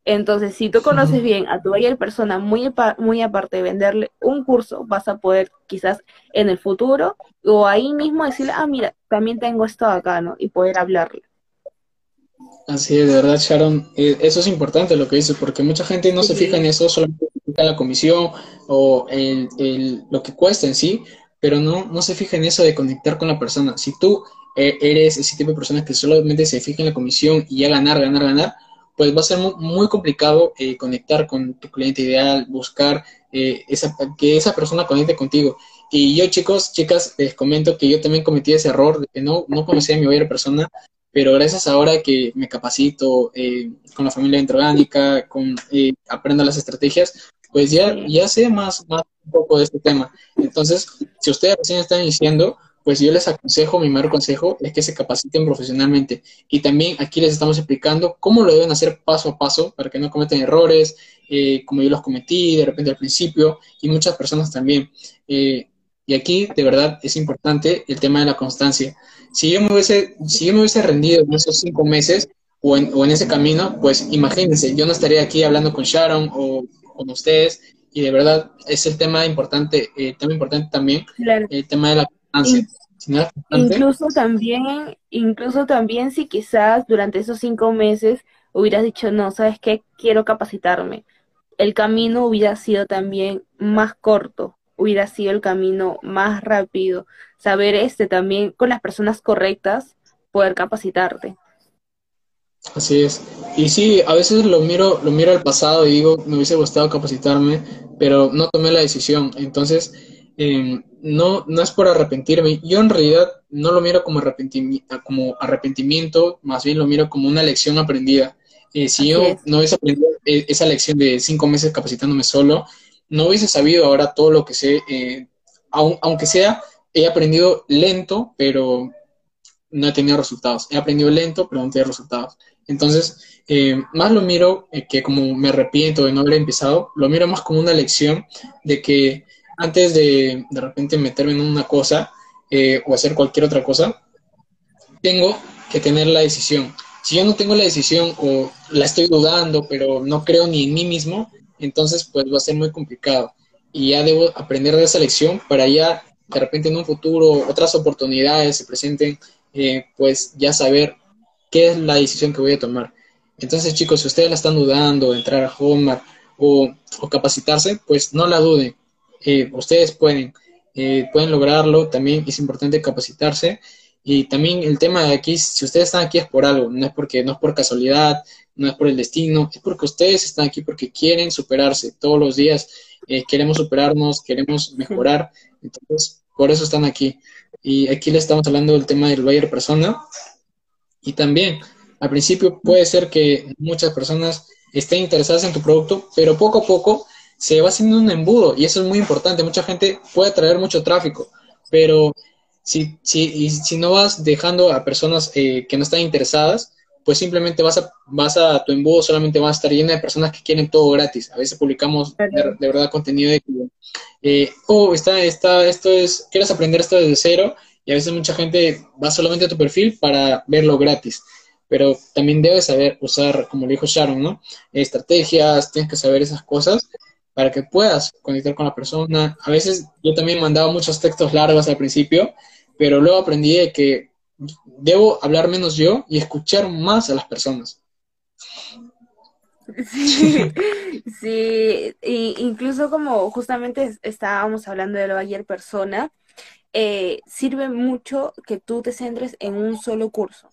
Entonces, si tú conoces bien a tu buyer persona, muy, muy aparte de venderle un curso, vas a poder quizás en el futuro o ahí mismo decirle, ah, mira, también tengo esto acá, ¿no? Y poder hablarle. Así es, de verdad, Sharon, eh, eso es importante lo que dices, porque mucha gente no se fija en eso, solamente se fija en la comisión o el, lo que cuesta en sí, pero no, no se fija en eso de conectar con la persona. Si tú eres ese tipo de personas que solamente se fija en la comisión y ya ganar, ganar, ganar, pues va a ser muy, complicado eh, conectar con tu cliente ideal, buscar eh, esa, que esa persona conecte contigo. Y yo, chicos, chicas, les comento que yo también cometí ese error de que no, no conocía a mi buyer persona, pero gracias ahora que me capacito eh, con la familia orgánica, con, aprendo las estrategias, pues ya, ya sé más, más un poco de este tema. Entonces, si ustedes recién están iniciando, pues yo les aconsejo, mi mayor consejo es que se capaciten profesionalmente. Y también aquí les estamos explicando cómo lo deben hacer paso a paso para que no cometan errores, eh, como yo los cometí de repente al principio, y muchas personas también. Eh, y aquí, de verdad, es importante el tema de la constancia. Si yo me hubiese, si yo me hubiese rendido en esos cinco meses o en, o en ese camino, pues imagínense, yo no estaría aquí hablando con Sharon o con ustedes. Y de verdad, es el tema importante, el tema importante también, el tema de la constancia incluso también, incluso también si quizás durante esos cinco meses hubieras dicho, no, ¿sabes qué? Quiero capacitarme. el camino hubiera sido también más corto, hubiera sido el camino más rápido, saber este también con las personas correctas, poder capacitarte. Así es. Y sí, a veces lo miro, lo miro al pasado y digo, me hubiese gustado capacitarme, pero no tomé la decisión. Entonces, em, no, no es por arrepentirme. Yo en realidad no lo miro como arrepentimiento, como arrepentimiento, más bien lo miro como una lección aprendida. Eh, si yo no hubiese aprendido e, esa lección de cinco meses capacitándome solo, no hubiese sabido ahora todo lo que sé, eh, aunque sea, he aprendido lento, pero no he tenido resultados. He aprendido lento, pero no he tenido resultados. Entonces, eh, más lo miro que como me arrepiento de no haber empezado, lo miro más como una lección de que antes de de repente meterme en una cosa o hacer cualquier otra cosa, tengo que tener la decisión si yo no tengo la decisión o la estoy dudando, pero no creo ni en mí mismo, entonces pues va a ser muy complicado. Y ya debo aprender de esa lección para ya de repente en un futuro otras oportunidades se presenten, eh, pues ya saber qué es la decisión que voy a tomar. Entonces chicos, si ustedes la están dudando, entrar a Hotmart o, capacitarse, pues no la duden. Ustedes pueden, eh, pueden lograrlo, también es importante capacitarse y también el tema de aquí, si ustedes están aquí es por algo, no es porque no es por casualidad, no es por el destino, es porque ustedes están aquí porque quieren superarse todos los días, eh, queremos superarnos, queremos mejorar, entonces por eso están aquí. Y aquí les estamos hablando del tema del buyer persona. Y también, al principio puede ser que muchas personas estén interesadas en tu producto, pero poco a poco se va haciendo un embudo y eso es muy importante. Mucha gente puede traer mucho tráfico, pero si, si, si no vas dejando a personas eh, que no están interesadas, pues simplemente vas a, vas a tu embudo, solamente va a estar llena de personas que quieren todo gratis. A veces publicamos de, verdad contenido de que, eh, oh, está, está, esto es, quieres aprender esto desde cero, y a veces mucha gente va solamente a tu perfil para verlo gratis. Pero también debes saber usar, como le dijo Sharon, ¿no? Estrategias, tienes que saber esas cosas para que puedas conectar con la persona. A veces yo también mandaba muchos textos largos al principio pero luego aprendí que debo hablar menos yo y escuchar más a las personas. Sí, sí, incluso como justamente estábamos hablando de lo ayer persona, eh, sirve mucho que tú te centres en un solo curso,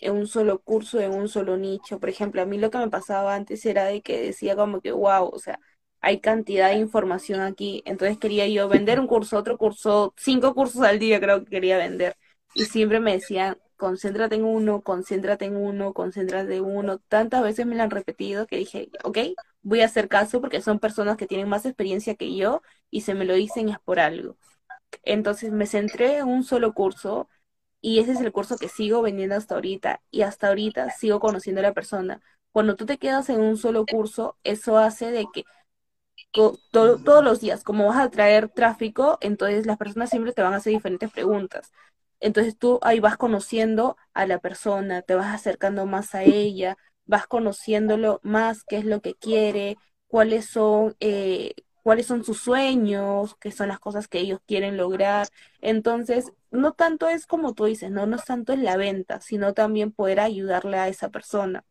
en un solo curso, en un solo nicho. Por ejemplo, a mí lo que me pasaba antes era de que decía como que, wow, o sea, hay cantidad de información aquí. Entonces quería yo vender un curso, otro curso, cinco cursos al día creo que quería vender. Y siempre me decían, concéntrate en uno, concéntrate en uno, concéntrate en uno. Tantas veces me lo han repetido que dije, ok, voy a hacer caso porque son personas que tienen más experiencia que yo y se me lo dicen es por algo. Entonces me centré en un solo curso y ese es el curso que sigo vendiendo hasta ahorita y hasta ahorita sigo conociendo a la persona. Cuando tú te quedas en un solo curso, eso hace de que todos los días, como vas a traer tráfico, entonces las personas siempre te van a hacer diferentes preguntas. Entonces tú ahí vas conociendo a la persona, te vas acercando más a ella, vas conociéndolo más, qué es lo que quiere, cuáles son, eh, cuáles son sus sueños, qué son las cosas que ellos quieren lograr. Entonces, no tanto es como tú dices, no, no es tanto en la venta, sino también poder ayudarle a esa persona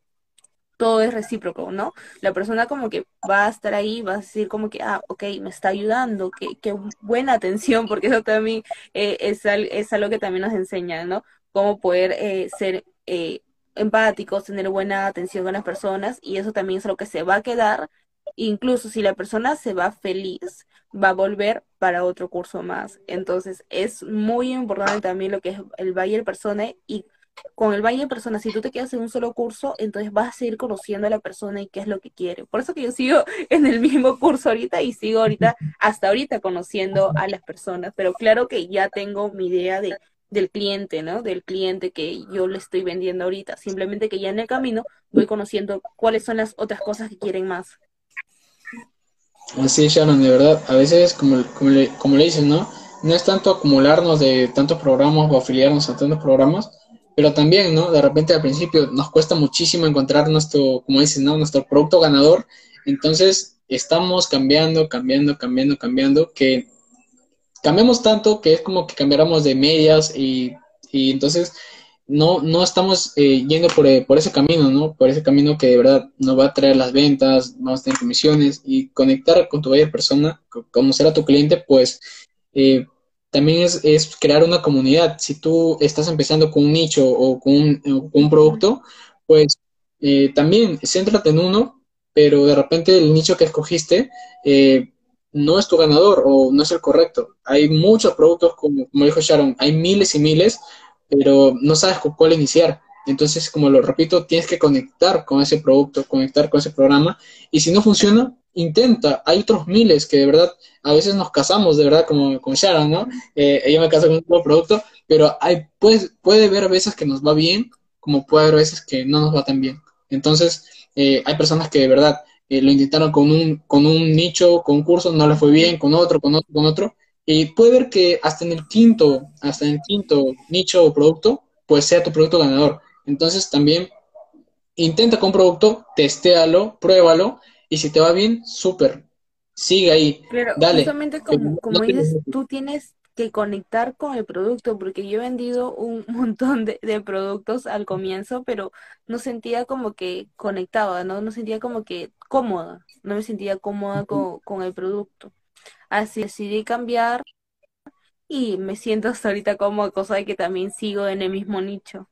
todo es recíproco, ¿no? La persona como que va a estar ahí, va a decir como que, ah, ok, me está ayudando, qué, qué buena atención, porque eso también eh, es, es, algo que también nos enseña, ¿no? Cómo poder eh, ser eh, empáticos, tener buena atención con las personas, y eso también es lo que se va a quedar, incluso si la persona se va feliz, va a volver para otro curso más. Entonces, es muy importante también lo que es el Bayer Persona y con el baño de personas, si tú te quedas en un solo curso, entonces vas a seguir conociendo a la persona y qué es lo que quiere. Por eso que yo sigo en el mismo curso ahorita y sigo ahorita, hasta ahorita conociendo a las personas, pero claro que ya tengo mi idea de, del cliente, ¿no? Del cliente que yo le estoy vendiendo ahorita. Simplemente que ya en el camino voy conociendo cuáles son las otras cosas que quieren más. Así, Sharon, de verdad, a veces, como, como, le, como le dicen, ¿no? No es tanto acumularnos de tantos programas o afiliarnos a tantos programas, pero también, ¿no? De repente al principio nos cuesta muchísimo encontrar nuestro, como dicen, ¿no? Nuestro producto ganador. Entonces estamos cambiando, cambiando, cambiando, cambiando, que cambiamos tanto que es como que cambiáramos de medias y, y entonces no, no estamos eh, yendo por, eh, por, ese camino, ¿no? Por ese camino que de verdad nos va a traer las ventas, vamos a tener comisiones y conectar con tu buyer persona, conocer a tu cliente, pues eh, también es, es, crear una comunidad. Si tú estás empezando con un nicho o con un, producto, pues también céntrate en uno, pero de repente el nicho que escogiste no es tu ganador o no es el correcto. Hay muchos productos, como, como dijo Sharon, hay miles y miles pero no sabes con cuál iniciar. Entonces, como lo repito, tienes que conectar con ese producto, conectar con ese programa. Y si no funciona, intenta. Hay otros miles que de verdad a veces nos casamos, de verdad, como con Sharon, ¿no? Eh, ella me casa con un nuevo producto, pero hay, puede, puede haber veces que nos va bien, como puede haber veces que no nos va tan bien. Entonces, eh, hay personas que de verdad eh, lo intentaron con un, con un nicho, con un no le fue bien, con otro, con otro, con otro, y puede ver que hasta en el quinto, hasta en el quinto nicho o producto, pues sea tu producto ganador. Entonces también intenta con un producto, testéalo, pruébalo, y si te va bien, súper. Sigue ahí. Pero dale. justamente como, como dices, tú tienes que conectar con el producto, porque yo he vendido un montón de, de, productos al comienzo, pero no sentía como que conectaba, ¿no? No sentía como que cómoda, no me sentía cómoda con, con el producto. Así decidí cambiar y me siento hasta ahorita como cosa de que también sigo en el mismo nicho.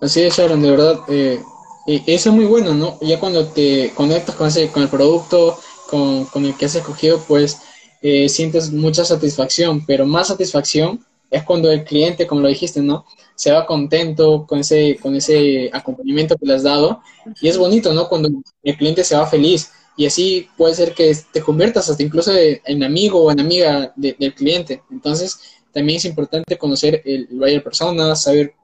Así es, Sharon, de verdad. Eh, eso es muy bueno, ¿no? Ya cuando te conectas con, ese, con el producto, con, con el que has escogido, pues eh, sientes mucha satisfacción, pero más satisfacción es cuando el cliente, como lo dijiste, ¿no? Se va contento con ese, con ese acompañamiento que le has dado. Y es bonito, ¿no? Cuando el cliente se va feliz y así puede ser que te conviertas hasta incluso en amigo o en amiga del cliente. Entonces, también es importante conocer el buyer persona, saber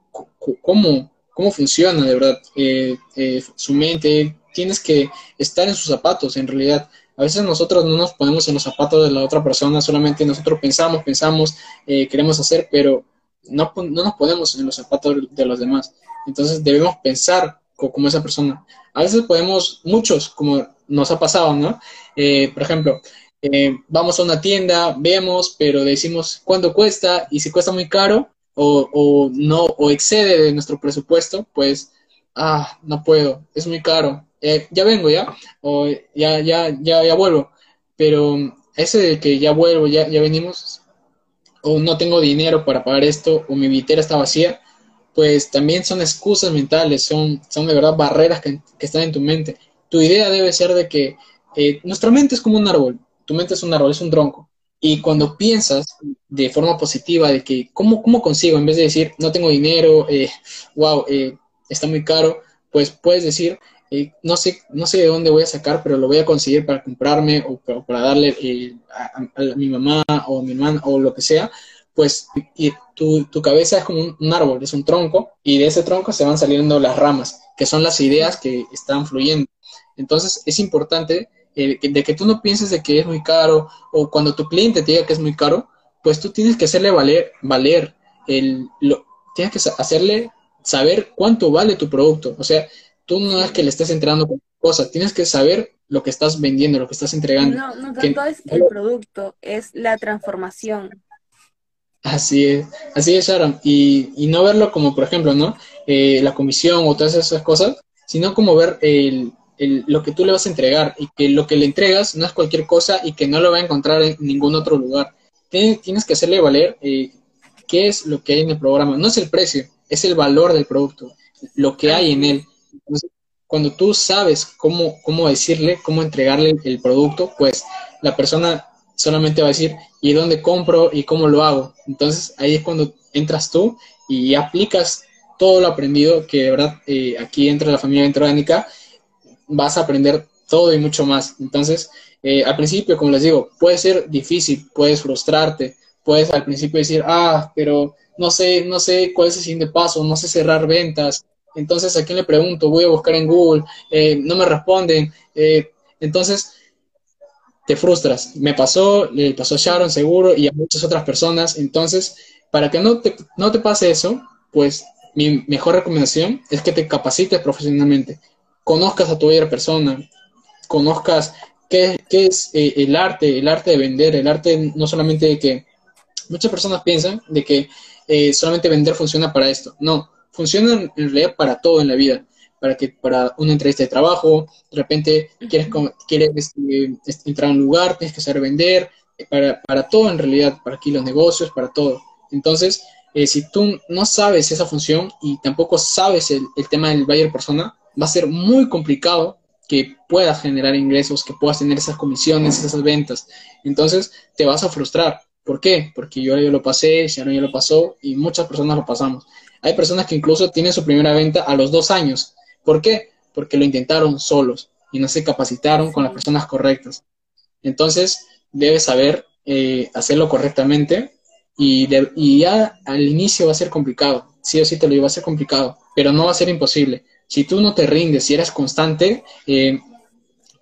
cómo, cómo funciona de verdad eh, eh, su mente. Tienes que estar en sus zapatos, en realidad. A veces nosotros no nos ponemos en los zapatos de la otra persona, solamente nosotros pensamos, pensamos, eh, queremos hacer, pero no, no nos ponemos en los zapatos de los demás. Entonces debemos pensar como esa persona. A veces podemos, muchos, como nos ha pasado, ¿no? Eh, por ejemplo, eh, vamos a una tienda, vemos, pero decimos cuánto cuesta y si cuesta muy caro o, o, no o excede de nuestro presupuesto, pues, ah, no puedo, es muy caro, eh, ya vengo ya, o ya, ya, ya, ya vuelvo, pero ese de que ya vuelvo, ya, ya venimos, o no tengo dinero para pagar esto, o mi billetera está vacía, pues también son excusas mentales, son, son de verdad barreras que, que están en tu mente. Tu idea debe ser de que eh, nuestra mente es como un árbol, tu mente es un árbol, es un tronco. Y cuando piensas de forma positiva de que, ¿cómo, cómo consigo? En vez de decir, no tengo dinero, eh, wow, eh, está muy caro, pues puedes decir, eh, no, sé, no sé de dónde voy a sacar, pero lo voy a conseguir para comprarme o, para darle a, mi mamá o a mi hermana o lo que sea. Pues y tu, tu, cabeza es como un árbol, es un tronco, y de ese tronco se van saliendo las ramas, que son las ideas que están fluyendo. Entonces es importante eh, de que tú no pienses de que es muy caro o cuando tu cliente te diga que es muy caro, pues tú tienes que hacerle valer, valer el, lo, tienes que hacerle saber cuánto vale tu producto. O sea, tú no es que le estés entregando cosas, tienes que saber lo que estás vendiendo, lo que estás entregando. No, no tanto es el producto, es la transformación. Así es, así es, Sharon. Y, y no verlo como, por ejemplo, ¿no? Eh, la comisión o todas esas cosas, sino como ver el, lo que tú le vas a entregar y que lo que le entregas no es cualquier cosa y que no lo va a encontrar en ningún otro lugar. Tienes que hacerle valer eh, qué es lo que hay en el programa. No es el precio, es el valor del producto, lo que hay en él. cuando tú sabes cómo, cómo decirle, cómo entregarle el producto, pues la persona solamente va a decir, ¿y dónde compro y cómo lo hago? Entonces ahí es cuando entras tú y aplicas todo lo aprendido, que de verdad eh, aquí entra la familia entrónica vas a aprender todo y mucho más. Entonces, eh, al principio, como les digo, puede ser difícil, puedes frustrarte, puedes al principio decir, ah, pero no sé, no sé cuál es el siguiente paso, no sé cerrar ventas. Entonces, ¿a quién le pregunto? Voy a buscar en Google, eh, no me responden. Eh, entonces, te frustras. Me pasó, le pasó a Sharon seguro y a muchas otras personas. Entonces, para que no te, no te pase eso, pues mi mejor recomendación es que te capacites profesionalmente conozcas a tu otra persona, conozcas qué, qué es eh, el arte, el arte de vender, el arte no solamente de que muchas personas piensan de que eh, solamente vender funciona para esto. No, funciona en realidad para todo en la vida. Para que para una entrevista de trabajo, de repente quieres, quieres este, entrar a un lugar, tienes que saber vender, eh, para, para todo en realidad, para aquí los negocios, para todo. Entonces, eh, si tú no sabes esa función y tampoco sabes el, el tema del buyer persona, va a ser muy complicado que puedas generar ingresos, que puedas tener esas comisiones, esas ventas. Entonces te vas a frustrar. ¿Por qué? Porque yo ya lo pasé, Sharon ya lo pasó y muchas personas lo pasamos. Hay personas que incluso tienen su primera venta a los dos años. ¿Por qué? Porque lo intentaron solos y no se capacitaron con las personas correctas. Entonces debes saber eh, hacerlo correctamente y, y ya al inicio va a ser complicado. Sí o sí te lo iba a ser complicado, pero no va a ser imposible si tú no te rindes, si eres constante, eh,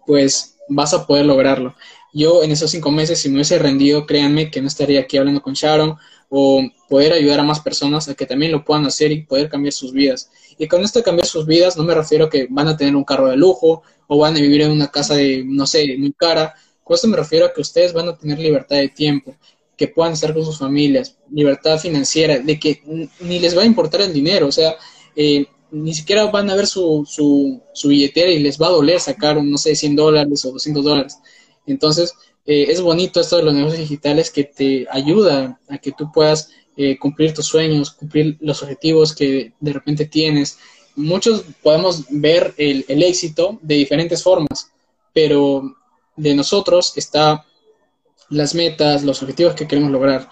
pues vas a poder lograrlo. Yo en esos cinco meses, si me hubiese rendido, créanme que no estaría aquí hablando con Sharon o poder ayudar a más personas a que también lo puedan hacer y poder cambiar sus vidas. Y con esto de cambiar sus vidas no me refiero a que van a tener un carro de lujo o van a vivir en una casa de, no sé, muy cara. Con esto me refiero a que ustedes van a tener libertad de tiempo, que puedan estar con sus familias, libertad financiera, de que ni les va a importar el dinero. O sea, eh, ni siquiera van a ver su, su, su, billetera y les va a doler sacar, no sé, 100 dólares o 200 dólares. Entonces, eh, es bonito esto de los negocios digitales que te ayuda a que tú puedas eh, cumplir tus sueños, cumplir los objetivos que de repente tienes. Muchos podemos ver el, el éxito de diferentes formas, pero de nosotros está las metas, los objetivos que queremos lograr.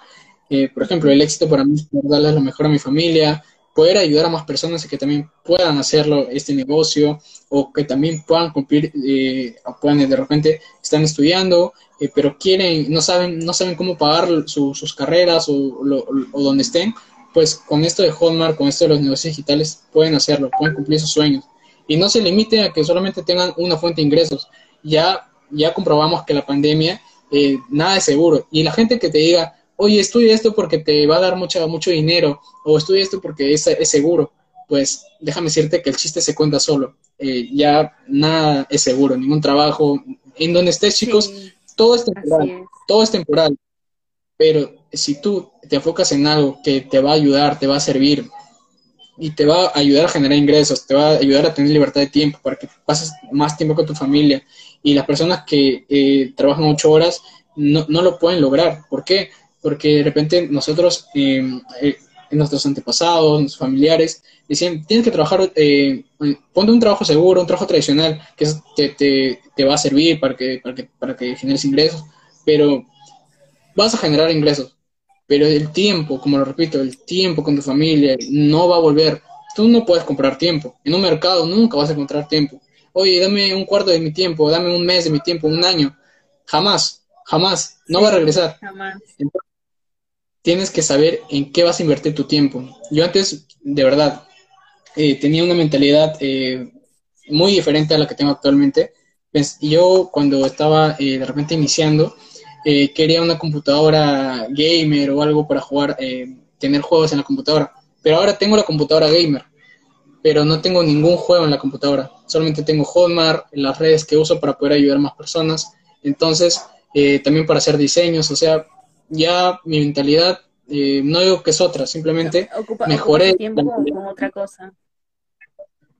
Eh, por ejemplo, el éxito para mí es darle lo mejor a mi familia, poder ayudar a más personas a que también puedan hacerlo este negocio o que también puedan cumplir eh, puedan de repente están estudiando eh, pero quieren no saben no saben cómo pagar sus carreras o, o, donde estén pues con esto de Hotmart con esto de los negocios digitales pueden hacerlo pueden cumplir sus sueños. Y no se limite a que solamente tengan una fuente de ingresos. Ya ya comprobamos que la pandemia eh, nada es seguro. Y la gente que te diga oye, estudia esto porque te va a dar mucho, mucho dinero, o estudia esto porque es, es seguro, pues déjame decirte que el chiste se cuenta solo. Eh, ya nada es seguro, ningún trabajo. En donde estés, chicos, todo es temporal, todo es temporal. Pero si tú te enfocas en algo que te va a ayudar, te va a servir y te va a ayudar a generar ingresos, te va a ayudar a tener libertad de tiempo para que pases más tiempo con tu familia y las personas que eh, trabajan ocho horas no, no lo pueden lograr. ¿Por qué? Porque de repente nosotros, em, eh, nuestros antepasados, nuestros familiares, decían, tienes que trabajar, eh, ponte un trabajo seguro, un trabajo tradicional, que te, te, va a servir para que, para, que, para que generes ingresos, pero vas a generar ingresos, pero el tiempo, como lo repito, el tiempo con tu familia no va a volver. Tú no puedes comprar tiempo. En un mercado nunca vas a encontrar tiempo. Oye, dame un cuarto de mi tiempo, dame un mes de mi tiempo, un año. Jamás, jamás. No va a regresar. Jamás tienes que saber en qué vas a invertir tu tiempo. Yo antes, de verdad, eh, tenía una mentalidad eh, muy diferente a la que tengo actualmente. Pues, yo cuando estaba eh, de repente iniciando, quería una computadora gamer o algo para jugar, tener juegos en la computadora. Pero ahora tengo la computadora gamer, pero no tengo ningún juego en la computadora. Solamente tengo Hotmart, las redes que uso para poder ayudar a más personas. Entonces, también para hacer diseños, o sea, ya mi mentalidad, eh, no digo que es otra, simplemente mejoré. tiempo con otra cosa.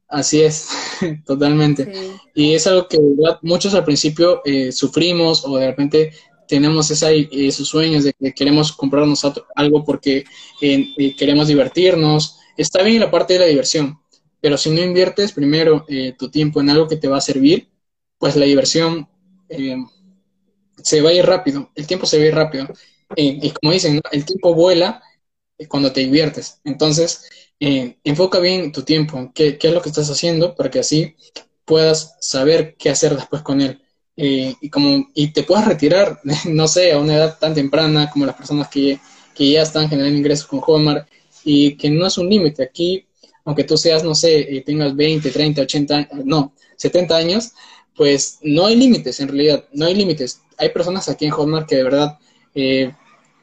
Así es, totalmente. Y es algo que muchos al principio eh, sufrimos o de repente tenemos esa, esos sueños de que queremos comprarnos algo porque eh, queremos divertirnos. Está bien la parte de la diversión, pero si no inviertes primero tu tiempo en algo que te va a servir, pues la diversión se va a ir rápido, el tiempo se va a ir rápido y como dicen, el tiempo vuela cuando te diviertes. Entonces, eh, enfoca bien tu tiempo, qué, qué, es lo que estás haciendo, para que así puedas saber qué hacer después con él. Eh, y, como, y te puedas retirar, no sé, a una edad tan temprana como las personas que, que ya están generando ingresos con Hotmart y que no es un límite. Aquí, aunque tú seas, no sé, eh, tengas 20, 30, 80, no, 70 años, pues no hay límites en realidad, no hay límites. Hay personas aquí en Hotmart que de verdad eh,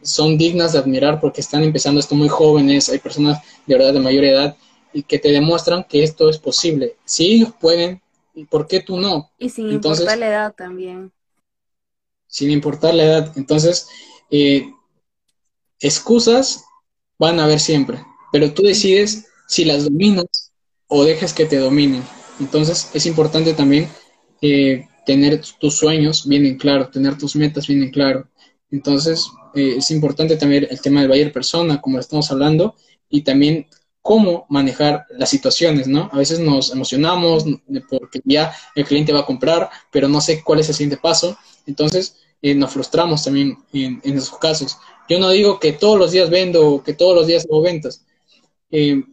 son dignas de admirar porque están empezando esto muy jóvenes, hay personas de verdad de mayor edad y que te demuestran que esto es posible. Si ellos pueden, ¿por qué tú no? Y sin importar la edad también. Sin importar la edad. Entonces, eh, excusas van a haber siempre, pero tú decides si las dominas o dejas que te dominen. Entonces es importante también eh, tener tus sueños bien en claro, tener tus metas bien en claro. Entonces eh, es importante también el tema del buyer persona, como estamos hablando, y también cómo manejar las situaciones, ¿no? A veces nos emocionamos porque ya el cliente va a comprar, pero no sé cuál es el siguiente paso. Entonces, eh, nos frustramos también en, esos casos. Yo no digo que todos los días vendo o que todos los días hago ventas. Eh,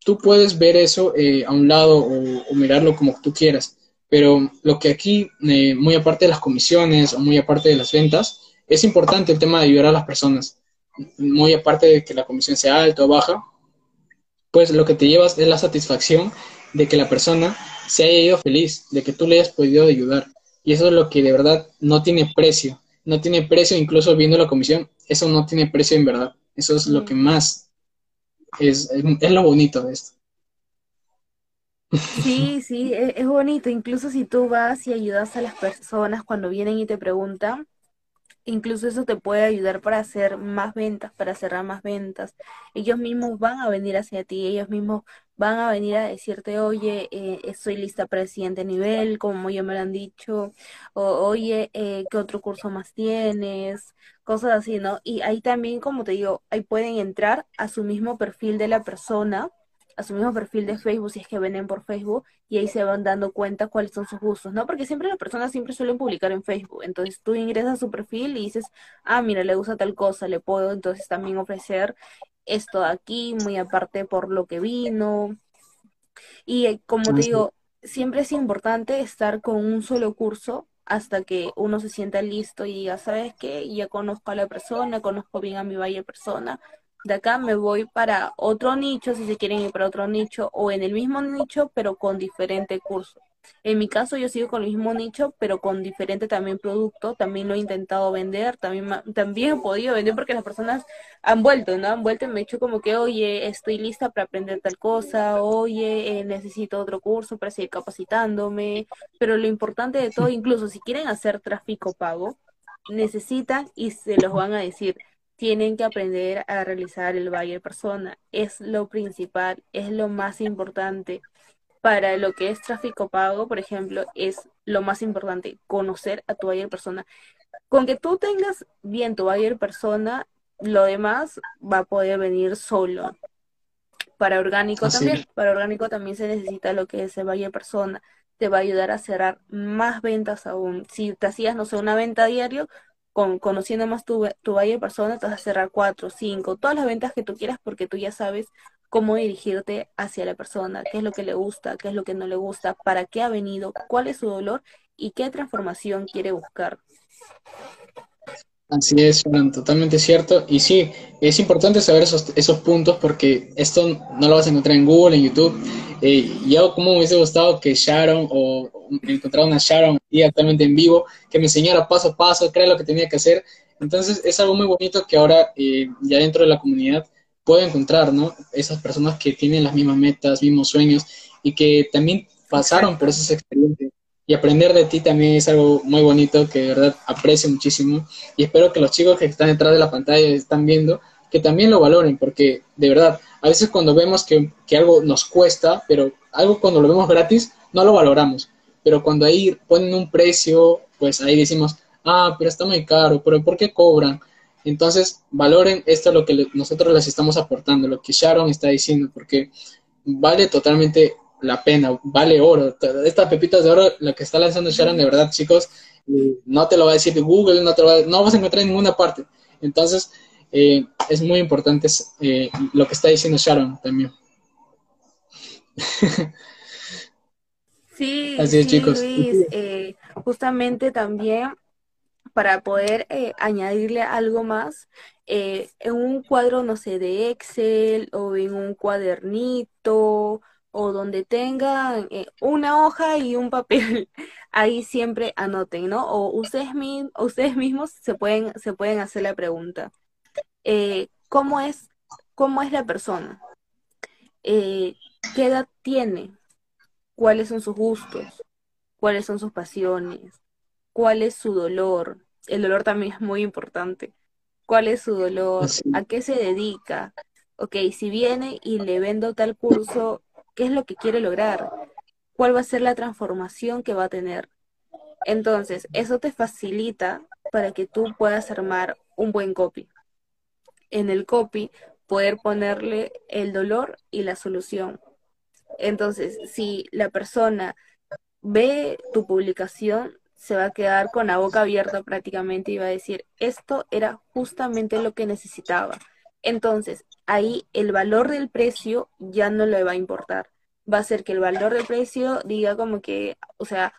tú puedes ver eso eh, a un lado o, mirarlo como tú quieras, pero lo que aquí, muy aparte de las comisiones o muy aparte de las ventas, es importante el tema de ayudar a las personas. Muy aparte de que la comisión sea alta o baja, pues lo que te llevas es la satisfacción de que la persona se haya ido feliz, de que tú le hayas podido ayudar. Y eso es lo que de verdad no tiene precio. No tiene precio, incluso viendo la comisión, eso no tiene precio en verdad. Eso es lo que más es, es, lo bonito de esto. Sí, sí, es, es, bonito. Incluso si tú vas y ayudas a las personas cuando vienen y te preguntan, Incluso eso te puede ayudar para hacer más ventas, para cerrar más ventas. Ellos mismos van a venir hacia ti, ellos mismos van a venir a decirte, oye, eh, estoy lista para el siguiente nivel, como ya me lo han dicho, o oye, eh, ¿qué otro curso más tienes? Cosas así, ¿no? Y ahí también, como te digo, ahí pueden entrar a su mismo perfil de la persona a su mismo perfil de Facebook, si es que venden por Facebook, y ahí se van dando cuenta cuáles son sus gustos, ¿no? Porque siempre las personas siempre suelen publicar en Facebook. Entonces tú ingresas a su perfil y dices, ah, mira, le gusta tal cosa, le puedo entonces también ofrecer esto de aquí, muy aparte por lo que vino. Y eh, como te digo, siempre es importante estar con un solo curso hasta que uno se sienta listo y diga, ¿sabes qué? Ya conozco a la persona, conozco bien a mi valle persona, de acá me voy para otro nicho, si se quieren ir para otro nicho, o en el mismo nicho, pero con diferente curso. En mi caso yo sigo con el mismo nicho, pero con diferente también producto, también lo he intentado vender, también, también he podido vender porque las personas han vuelto, ¿no? Han vuelto y me he dicho como que, oye, estoy lista para aprender tal cosa, oye, eh, necesito otro curso para seguir capacitándome, pero lo importante de todo, incluso si quieren hacer tráfico pago, necesitan y se los van a decir, tienen que aprender a realizar el buyer persona. Es lo principal, es lo más importante. Para lo que es tráfico pago, por ejemplo, es lo más importante, conocer a tu buyer persona. Con que tú tengas bien tu buyer persona, lo demás va a poder venir solo. Para orgánico también, para orgánico también se necesita lo que es el buyer persona. Te va a ayudar a cerrar más ventas aún. Si te hacías, no sé, una venta diario, con, conociendo más tu, tu valle de personas, te vas a cerrar cuatro, cinco, todas las ventas que tú quieras porque tú ya sabes cómo dirigirte hacia la persona, qué es lo que le gusta, qué es lo que no le gusta, para qué ha venido, cuál es su dolor y qué transformación quiere buscar. Así es, totalmente cierto. Y sí, es importante saber esos, esos puntos porque esto no lo vas a encontrar en Google, en YouTube. Eh, yo como me hubiese gustado que Sharon o encontrar una Sharon y actualmente en vivo que me enseñara paso a paso, qué era lo que tenía que hacer. Entonces es algo muy bonito que ahora eh, ya dentro de la comunidad puedo encontrar, ¿no? Esas personas que tienen las mismas metas, mismos sueños y que también pasaron por esas experiencias y aprender de ti también es algo muy bonito que de verdad aprecio muchísimo y espero que los chicos que están detrás de la pantalla están viendo que también lo valoren porque de verdad a veces cuando vemos que, que, algo nos cuesta pero algo cuando lo vemos gratis no lo valoramos pero cuando ahí ponen un precio pues ahí decimos ah pero está muy caro pero ¿por qué cobran? entonces valoren esto lo que nosotros les estamos aportando lo que Sharon está diciendo porque vale totalmente la pena, vale oro. Estas pepitas de oro, lo que está lanzando Sharon, de verdad, chicos, no te lo va a decir Google, no te lo va a, no vas a encontrar en ninguna parte. Entonces, eh, es muy importante eh, lo que está diciendo Sharon también. Sí, Así es, chicos. Eh, justamente también para poder añadirle algo más, en un cuadro, no sé, de Excel o en un cuadernito o donde tengan eh, una hoja y un papel, ahí siempre anoten, ¿no? O ustedes, ustedes mismos se pueden, se pueden hacer la pregunta. Eh, ¿cómo, es, ¿Cómo es la persona? Eh, ¿Qué edad tiene? ¿Cuáles son sus gustos? ¿Cuáles son sus pasiones? ¿Cuál es su dolor? El dolor también es muy importante. ¿Cuál es su dolor? ¿A qué se dedica? ok, si viene y le vendo tal curso, ¿qué es lo que quiere lograr? ¿Cuál va a ser la transformación que va a tener? Entonces, eso te facilita para que tú puedas armar un buen copy. En el copy, poder ponerle el dolor y la solución. Entonces, si la persona ve tu publicación, se va a quedar con la boca abierta prácticamente y va a decir, esto era justamente lo que necesitaba. Entonces, ahí el valor del precio ya no le va a importar. Va a ser que el valor del precio diga como que, o sea,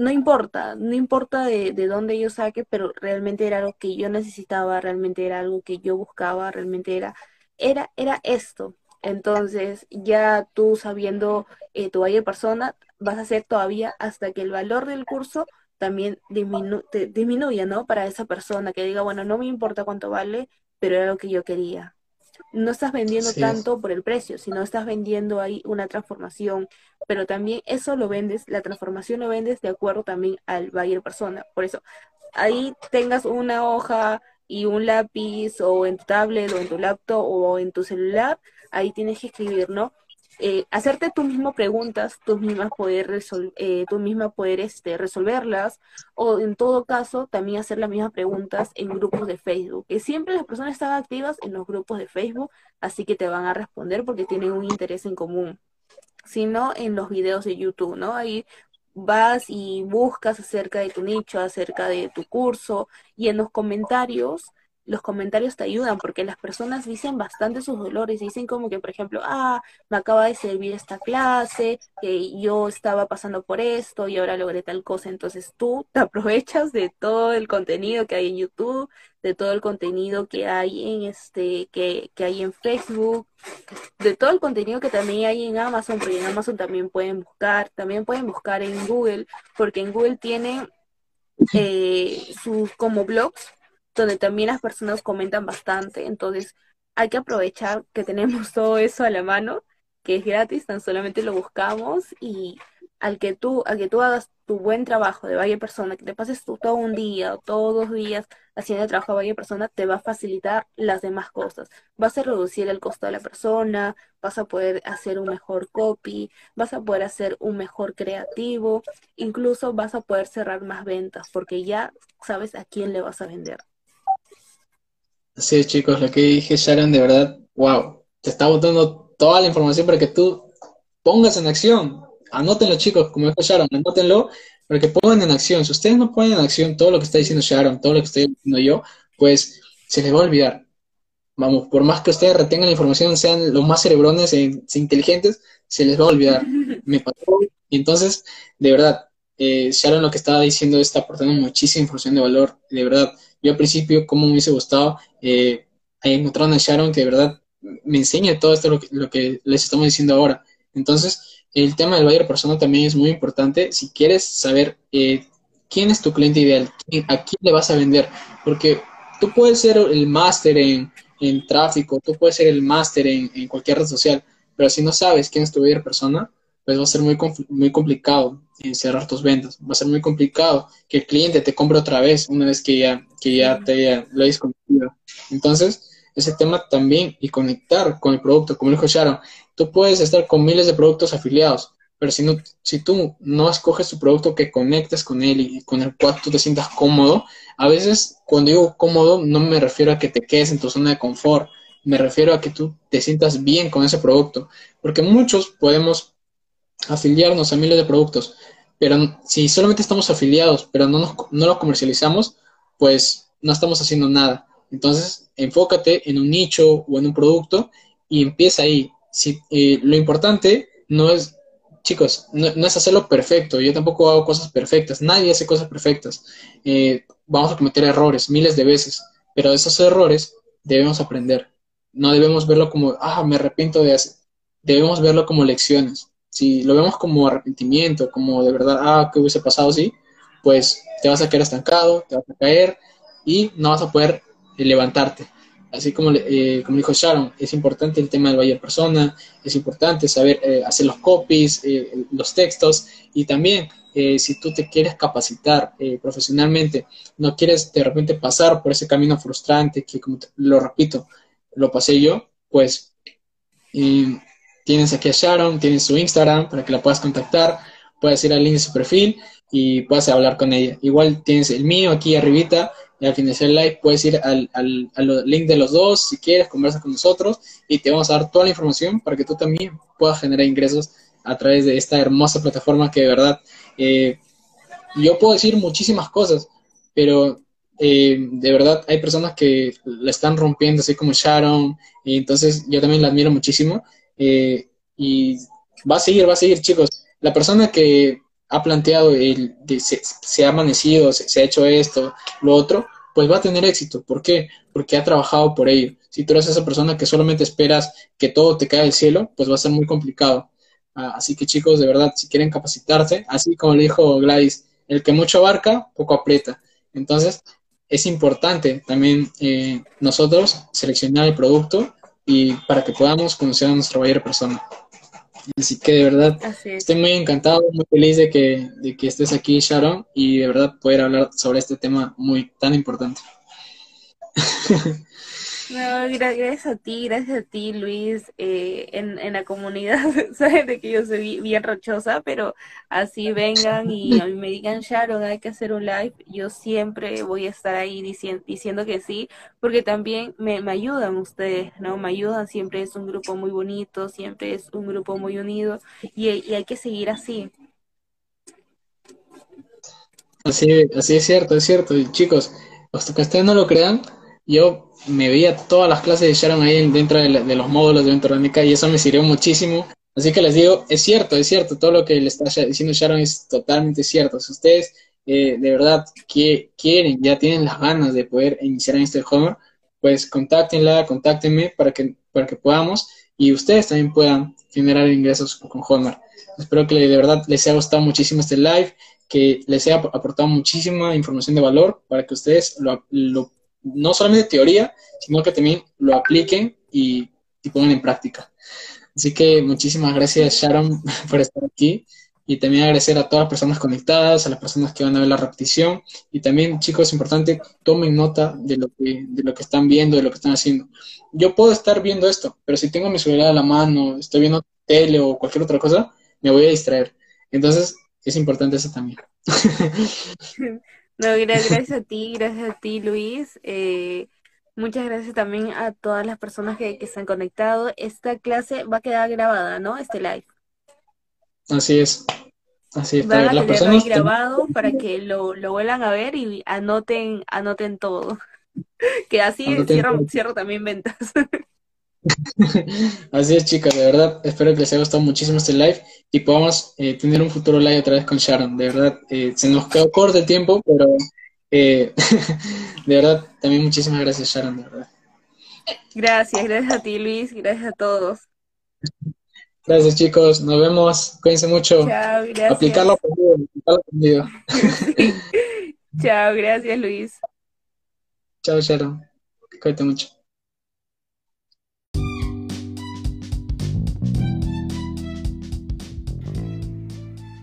no importa, no importa de, de dónde yo saque, pero realmente era algo que yo necesitaba, realmente era algo que yo buscaba, realmente era, era, era esto. Entonces, ya tú sabiendo eh, tu valle persona, vas a hacer todavía hasta que el valor del curso también disminuya, ¿no? Para esa persona que diga, bueno, no me importa cuánto vale, pero era lo que yo quería. No estás vendiendo tanto por el precio, sino estás vendiendo ahí una transformación, pero también eso lo vendes, la transformación lo vendes de acuerdo también al buyer persona. Por eso, ahí tengas una hoja y un lápiz o en tu tablet o en tu laptop o en tu celular, ahí tienes que escribir, ¿no? Eh, hacerte tú mismo preguntas, tú mismas poder, eh, tú misma poder este, resolverlas, o en todo caso también hacer las mismas preguntas en grupos de Facebook, que siempre las personas están activas en los grupos de Facebook, así que te van a responder porque tienen un interés en común, sino en los videos de YouTube, ¿no? Ahí vas y buscas acerca de tu nicho, acerca de tu curso, y en los comentarios los comentarios te ayudan porque las personas dicen bastante sus dolores, dicen como que, por ejemplo, ah, me acaba de servir esta clase, que yo estaba pasando por esto y ahora logré tal cosa. Entonces tú te aprovechas de todo el contenido que hay en YouTube, de todo el contenido que hay en este, que, que hay en Facebook, de todo el contenido que también hay en Amazon, porque en Amazon también pueden buscar, también pueden buscar en Google, porque en Google tienen eh, sus como blogs donde también las personas comentan bastante. Entonces, hay que aprovechar que tenemos todo eso a la mano, que es gratis, tan solamente lo buscamos y al que tú, al que tú hagas tu buen trabajo de vaya persona, que te pases todo un día o todos los días haciendo el trabajo de vaya persona, te va a facilitar las demás cosas. Vas a reducir el costo de la persona, vas a poder hacer un mejor copy, vas a poder hacer un mejor creativo, incluso vas a poder cerrar más ventas porque ya sabes a quién le vas a vender. Sí, chicos, lo que dije Sharon, de verdad, wow, te está botando toda la información para que tú pongas en acción. Anótenlo, chicos, como dijo Sharon, anótenlo para que pongan en acción. Si ustedes no ponen en acción todo lo que está diciendo Sharon, todo lo que estoy diciendo yo, pues se les va a olvidar. Vamos, por más que ustedes retengan la información, sean los más cerebrones e inteligentes, se les va a olvidar. Me pasó. Y entonces, de verdad, eh, Sharon lo que estaba diciendo está aportando muchísima información de valor. De verdad, yo al principio, como me hubiese gustado eh, encontrar a Sharon que de verdad me enseñe todo esto lo que, les estamos diciendo ahora. Entonces, el tema del buyer persona también es muy importante. Si quieres saber eh, quién es tu cliente ideal, a quién le vas a vender, porque tú puedes ser el máster en, tráfico, tú puedes ser el máster en, en, cualquier red social, pero si no sabes quién es tu buyer persona, pues va a ser muy, muy complicado cerrar tus ventas. Va a ser muy complicado que el cliente te compre otra vez una vez que ya, que ya te lo hayas conocido. Entonces, ese tema también y conectar con el producto, como dijo Sharon, tú puedes estar con miles de productos afiliados, pero si, no, si tú no escoges tu producto que conectes con él y con el cual tú te sientas cómodo, a veces cuando digo cómodo no me refiero a que te quedes en tu zona de confort, me refiero a que tú te sientas bien con ese producto, porque muchos podemos afiliarnos a miles de productos, pero si solamente estamos afiliados, pero no, nos, no lo comercializamos, pues no estamos haciendo nada. Entonces, enfócate en un nicho o en un producto y empieza ahí. Si, eh, lo importante no es, chicos, no, es hacerlo perfecto. Yo tampoco hago cosas perfectas. Nadie hace cosas perfectas. Eh, vamos a cometer errores miles de veces, pero de esos errores debemos aprender. No debemos verlo como, ah, me arrepiento de hacer. Debemos verlo como lecciones. Si lo vemos como arrepentimiento, como de verdad, ah, ¿qué hubiese pasado así? Pues te vas a quedar estancado, te vas a caer y no vas a poder eh, levantarte. Así como, eh, como dijo Sharon, es importante el tema del buyer persona, es importante saber eh, hacer los copies, los textos y también si tú te quieres capacitar profesionalmente, no quieres de repente pasar por ese camino frustrante que, como lo repito, lo pasé yo, pues tienes aquí a Sharon, tienes su Instagram para que la puedas contactar, puedes ir al link de su perfil y puedas hablar con ella. Igual tienes el mío aquí arribita y al finalizar el live puedes ir al, al, al link de los dos si quieres, conversa con nosotros y te vamos a dar toda la información para que tú también puedas generar ingresos a través de esta hermosa plataforma que de verdad eh, yo puedo decir muchísimas cosas, pero eh, de verdad hay personas que la están rompiendo, así como Sharon, y entonces yo también la admiro muchísimo. Eh, y va a seguir, va a seguir, chicos. La persona que ha planteado, el, se, ha amanecido, se, ha hecho esto, lo otro, pues va a tener éxito. ¿Por qué? Porque ha trabajado por ello. Si tú eres esa persona que solamente esperas que todo te caiga del cielo, pues va a ser muy complicado. Ah, así que chicos, de verdad, si quieren capacitarse, así como le dijo Gladys, el que mucho abarca, poco aprieta. Entonces, es importante también eh, nosotros seleccionar el producto y para que podamos conocer a nuestra mayor persona. Así que de verdad estoy muy encantado, muy feliz de que, de que estés aquí, Sharon, y de verdad poder hablar sobre este tema muy tan importante. No, gracias a ti, gracias a ti, Luis, eh, en, en la comunidad, sabes de que yo soy bien rochosa, pero así vengan y a mí me digan, Sharon, hay que hacer un live, yo siempre voy a estar ahí diciendo, diciendo que sí, porque también me, me ayudan ustedes, ¿no? Me ayudan, siempre es un grupo muy bonito, siempre es un grupo muy unido y, y hay que seguir así. Así, así es cierto, es cierto. Y chicos, hasta que ustedes no lo crean, yo me veía todas las clases de Sharon ahí dentro de, los módulos de electrónica y eso me sirvió muchísimo. Así que les digo, es cierto, es cierto, todo lo que le está diciendo Sharon es totalmente cierto. Si ustedes eh, de verdad que quieren, ya tienen las ganas de poder iniciar en este Homer, pues contáctenla, contáctenme para que, para que podamos y ustedes también puedan generar ingresos con Homer. Espero que de verdad les haya gustado muchísimo este live, que les haya aportado muchísima información de valor para que ustedes lo, lo no solamente teoría, sino que también lo apliquen y, pongan en práctica. Así que muchísimas gracias Sharon por estar aquí y también agradecer a todas las personas conectadas, a las personas que van a ver la repetición y también chicos, importante, tomen nota de lo que, de lo que están viendo, de lo que están haciendo. Yo puedo estar viendo esto, pero si tengo mi celular a la mano, estoy viendo tele o cualquier otra cosa, me voy a distraer. Entonces, es importante eso también. No, gracias a ti, gracias a ti, Luis. Eh, muchas gracias también a todas las personas que, que se han conectado. Esta clase va a quedar grabada, ¿no? Este live. Así es. Así es. Va a quedar grabado para que lo, lo vuelvan a ver y anoten, anoten todo. Que así cierro, cierro también ventas. Así es, chicas, de verdad, espero que les haya gustado muchísimo este live y podamos eh, tener un futuro live otra vez con Sharon. De verdad, eh, se nos quedó corto el tiempo, pero eh, de verdad, también muchísimas gracias, Sharon, de verdad. Gracias, gracias a ti, Luis, gracias a todos. Gracias, chicos, nos vemos, cuídense mucho. Chao, gracias. Aplicarlo conmigo, Chao, gracias, Luis. Chao, Sharon, cuídate mucho.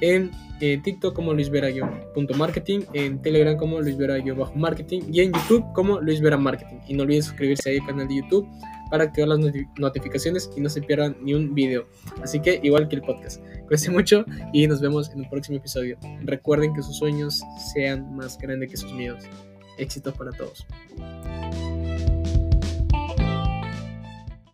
en eh, TikTok como Luis Marketing, en Telegram como Luis Marketing y en YouTube como Luis Vera Marketing. Y no olviden suscribirse ahí al canal de YouTube para activar las notificaciones y no se pierdan ni un video. Así que igual que el podcast. Cuídense mucho y nos vemos en un próximo episodio. Recuerden que sus sueños sean más grandes que sus miedos. Éxitos para todos.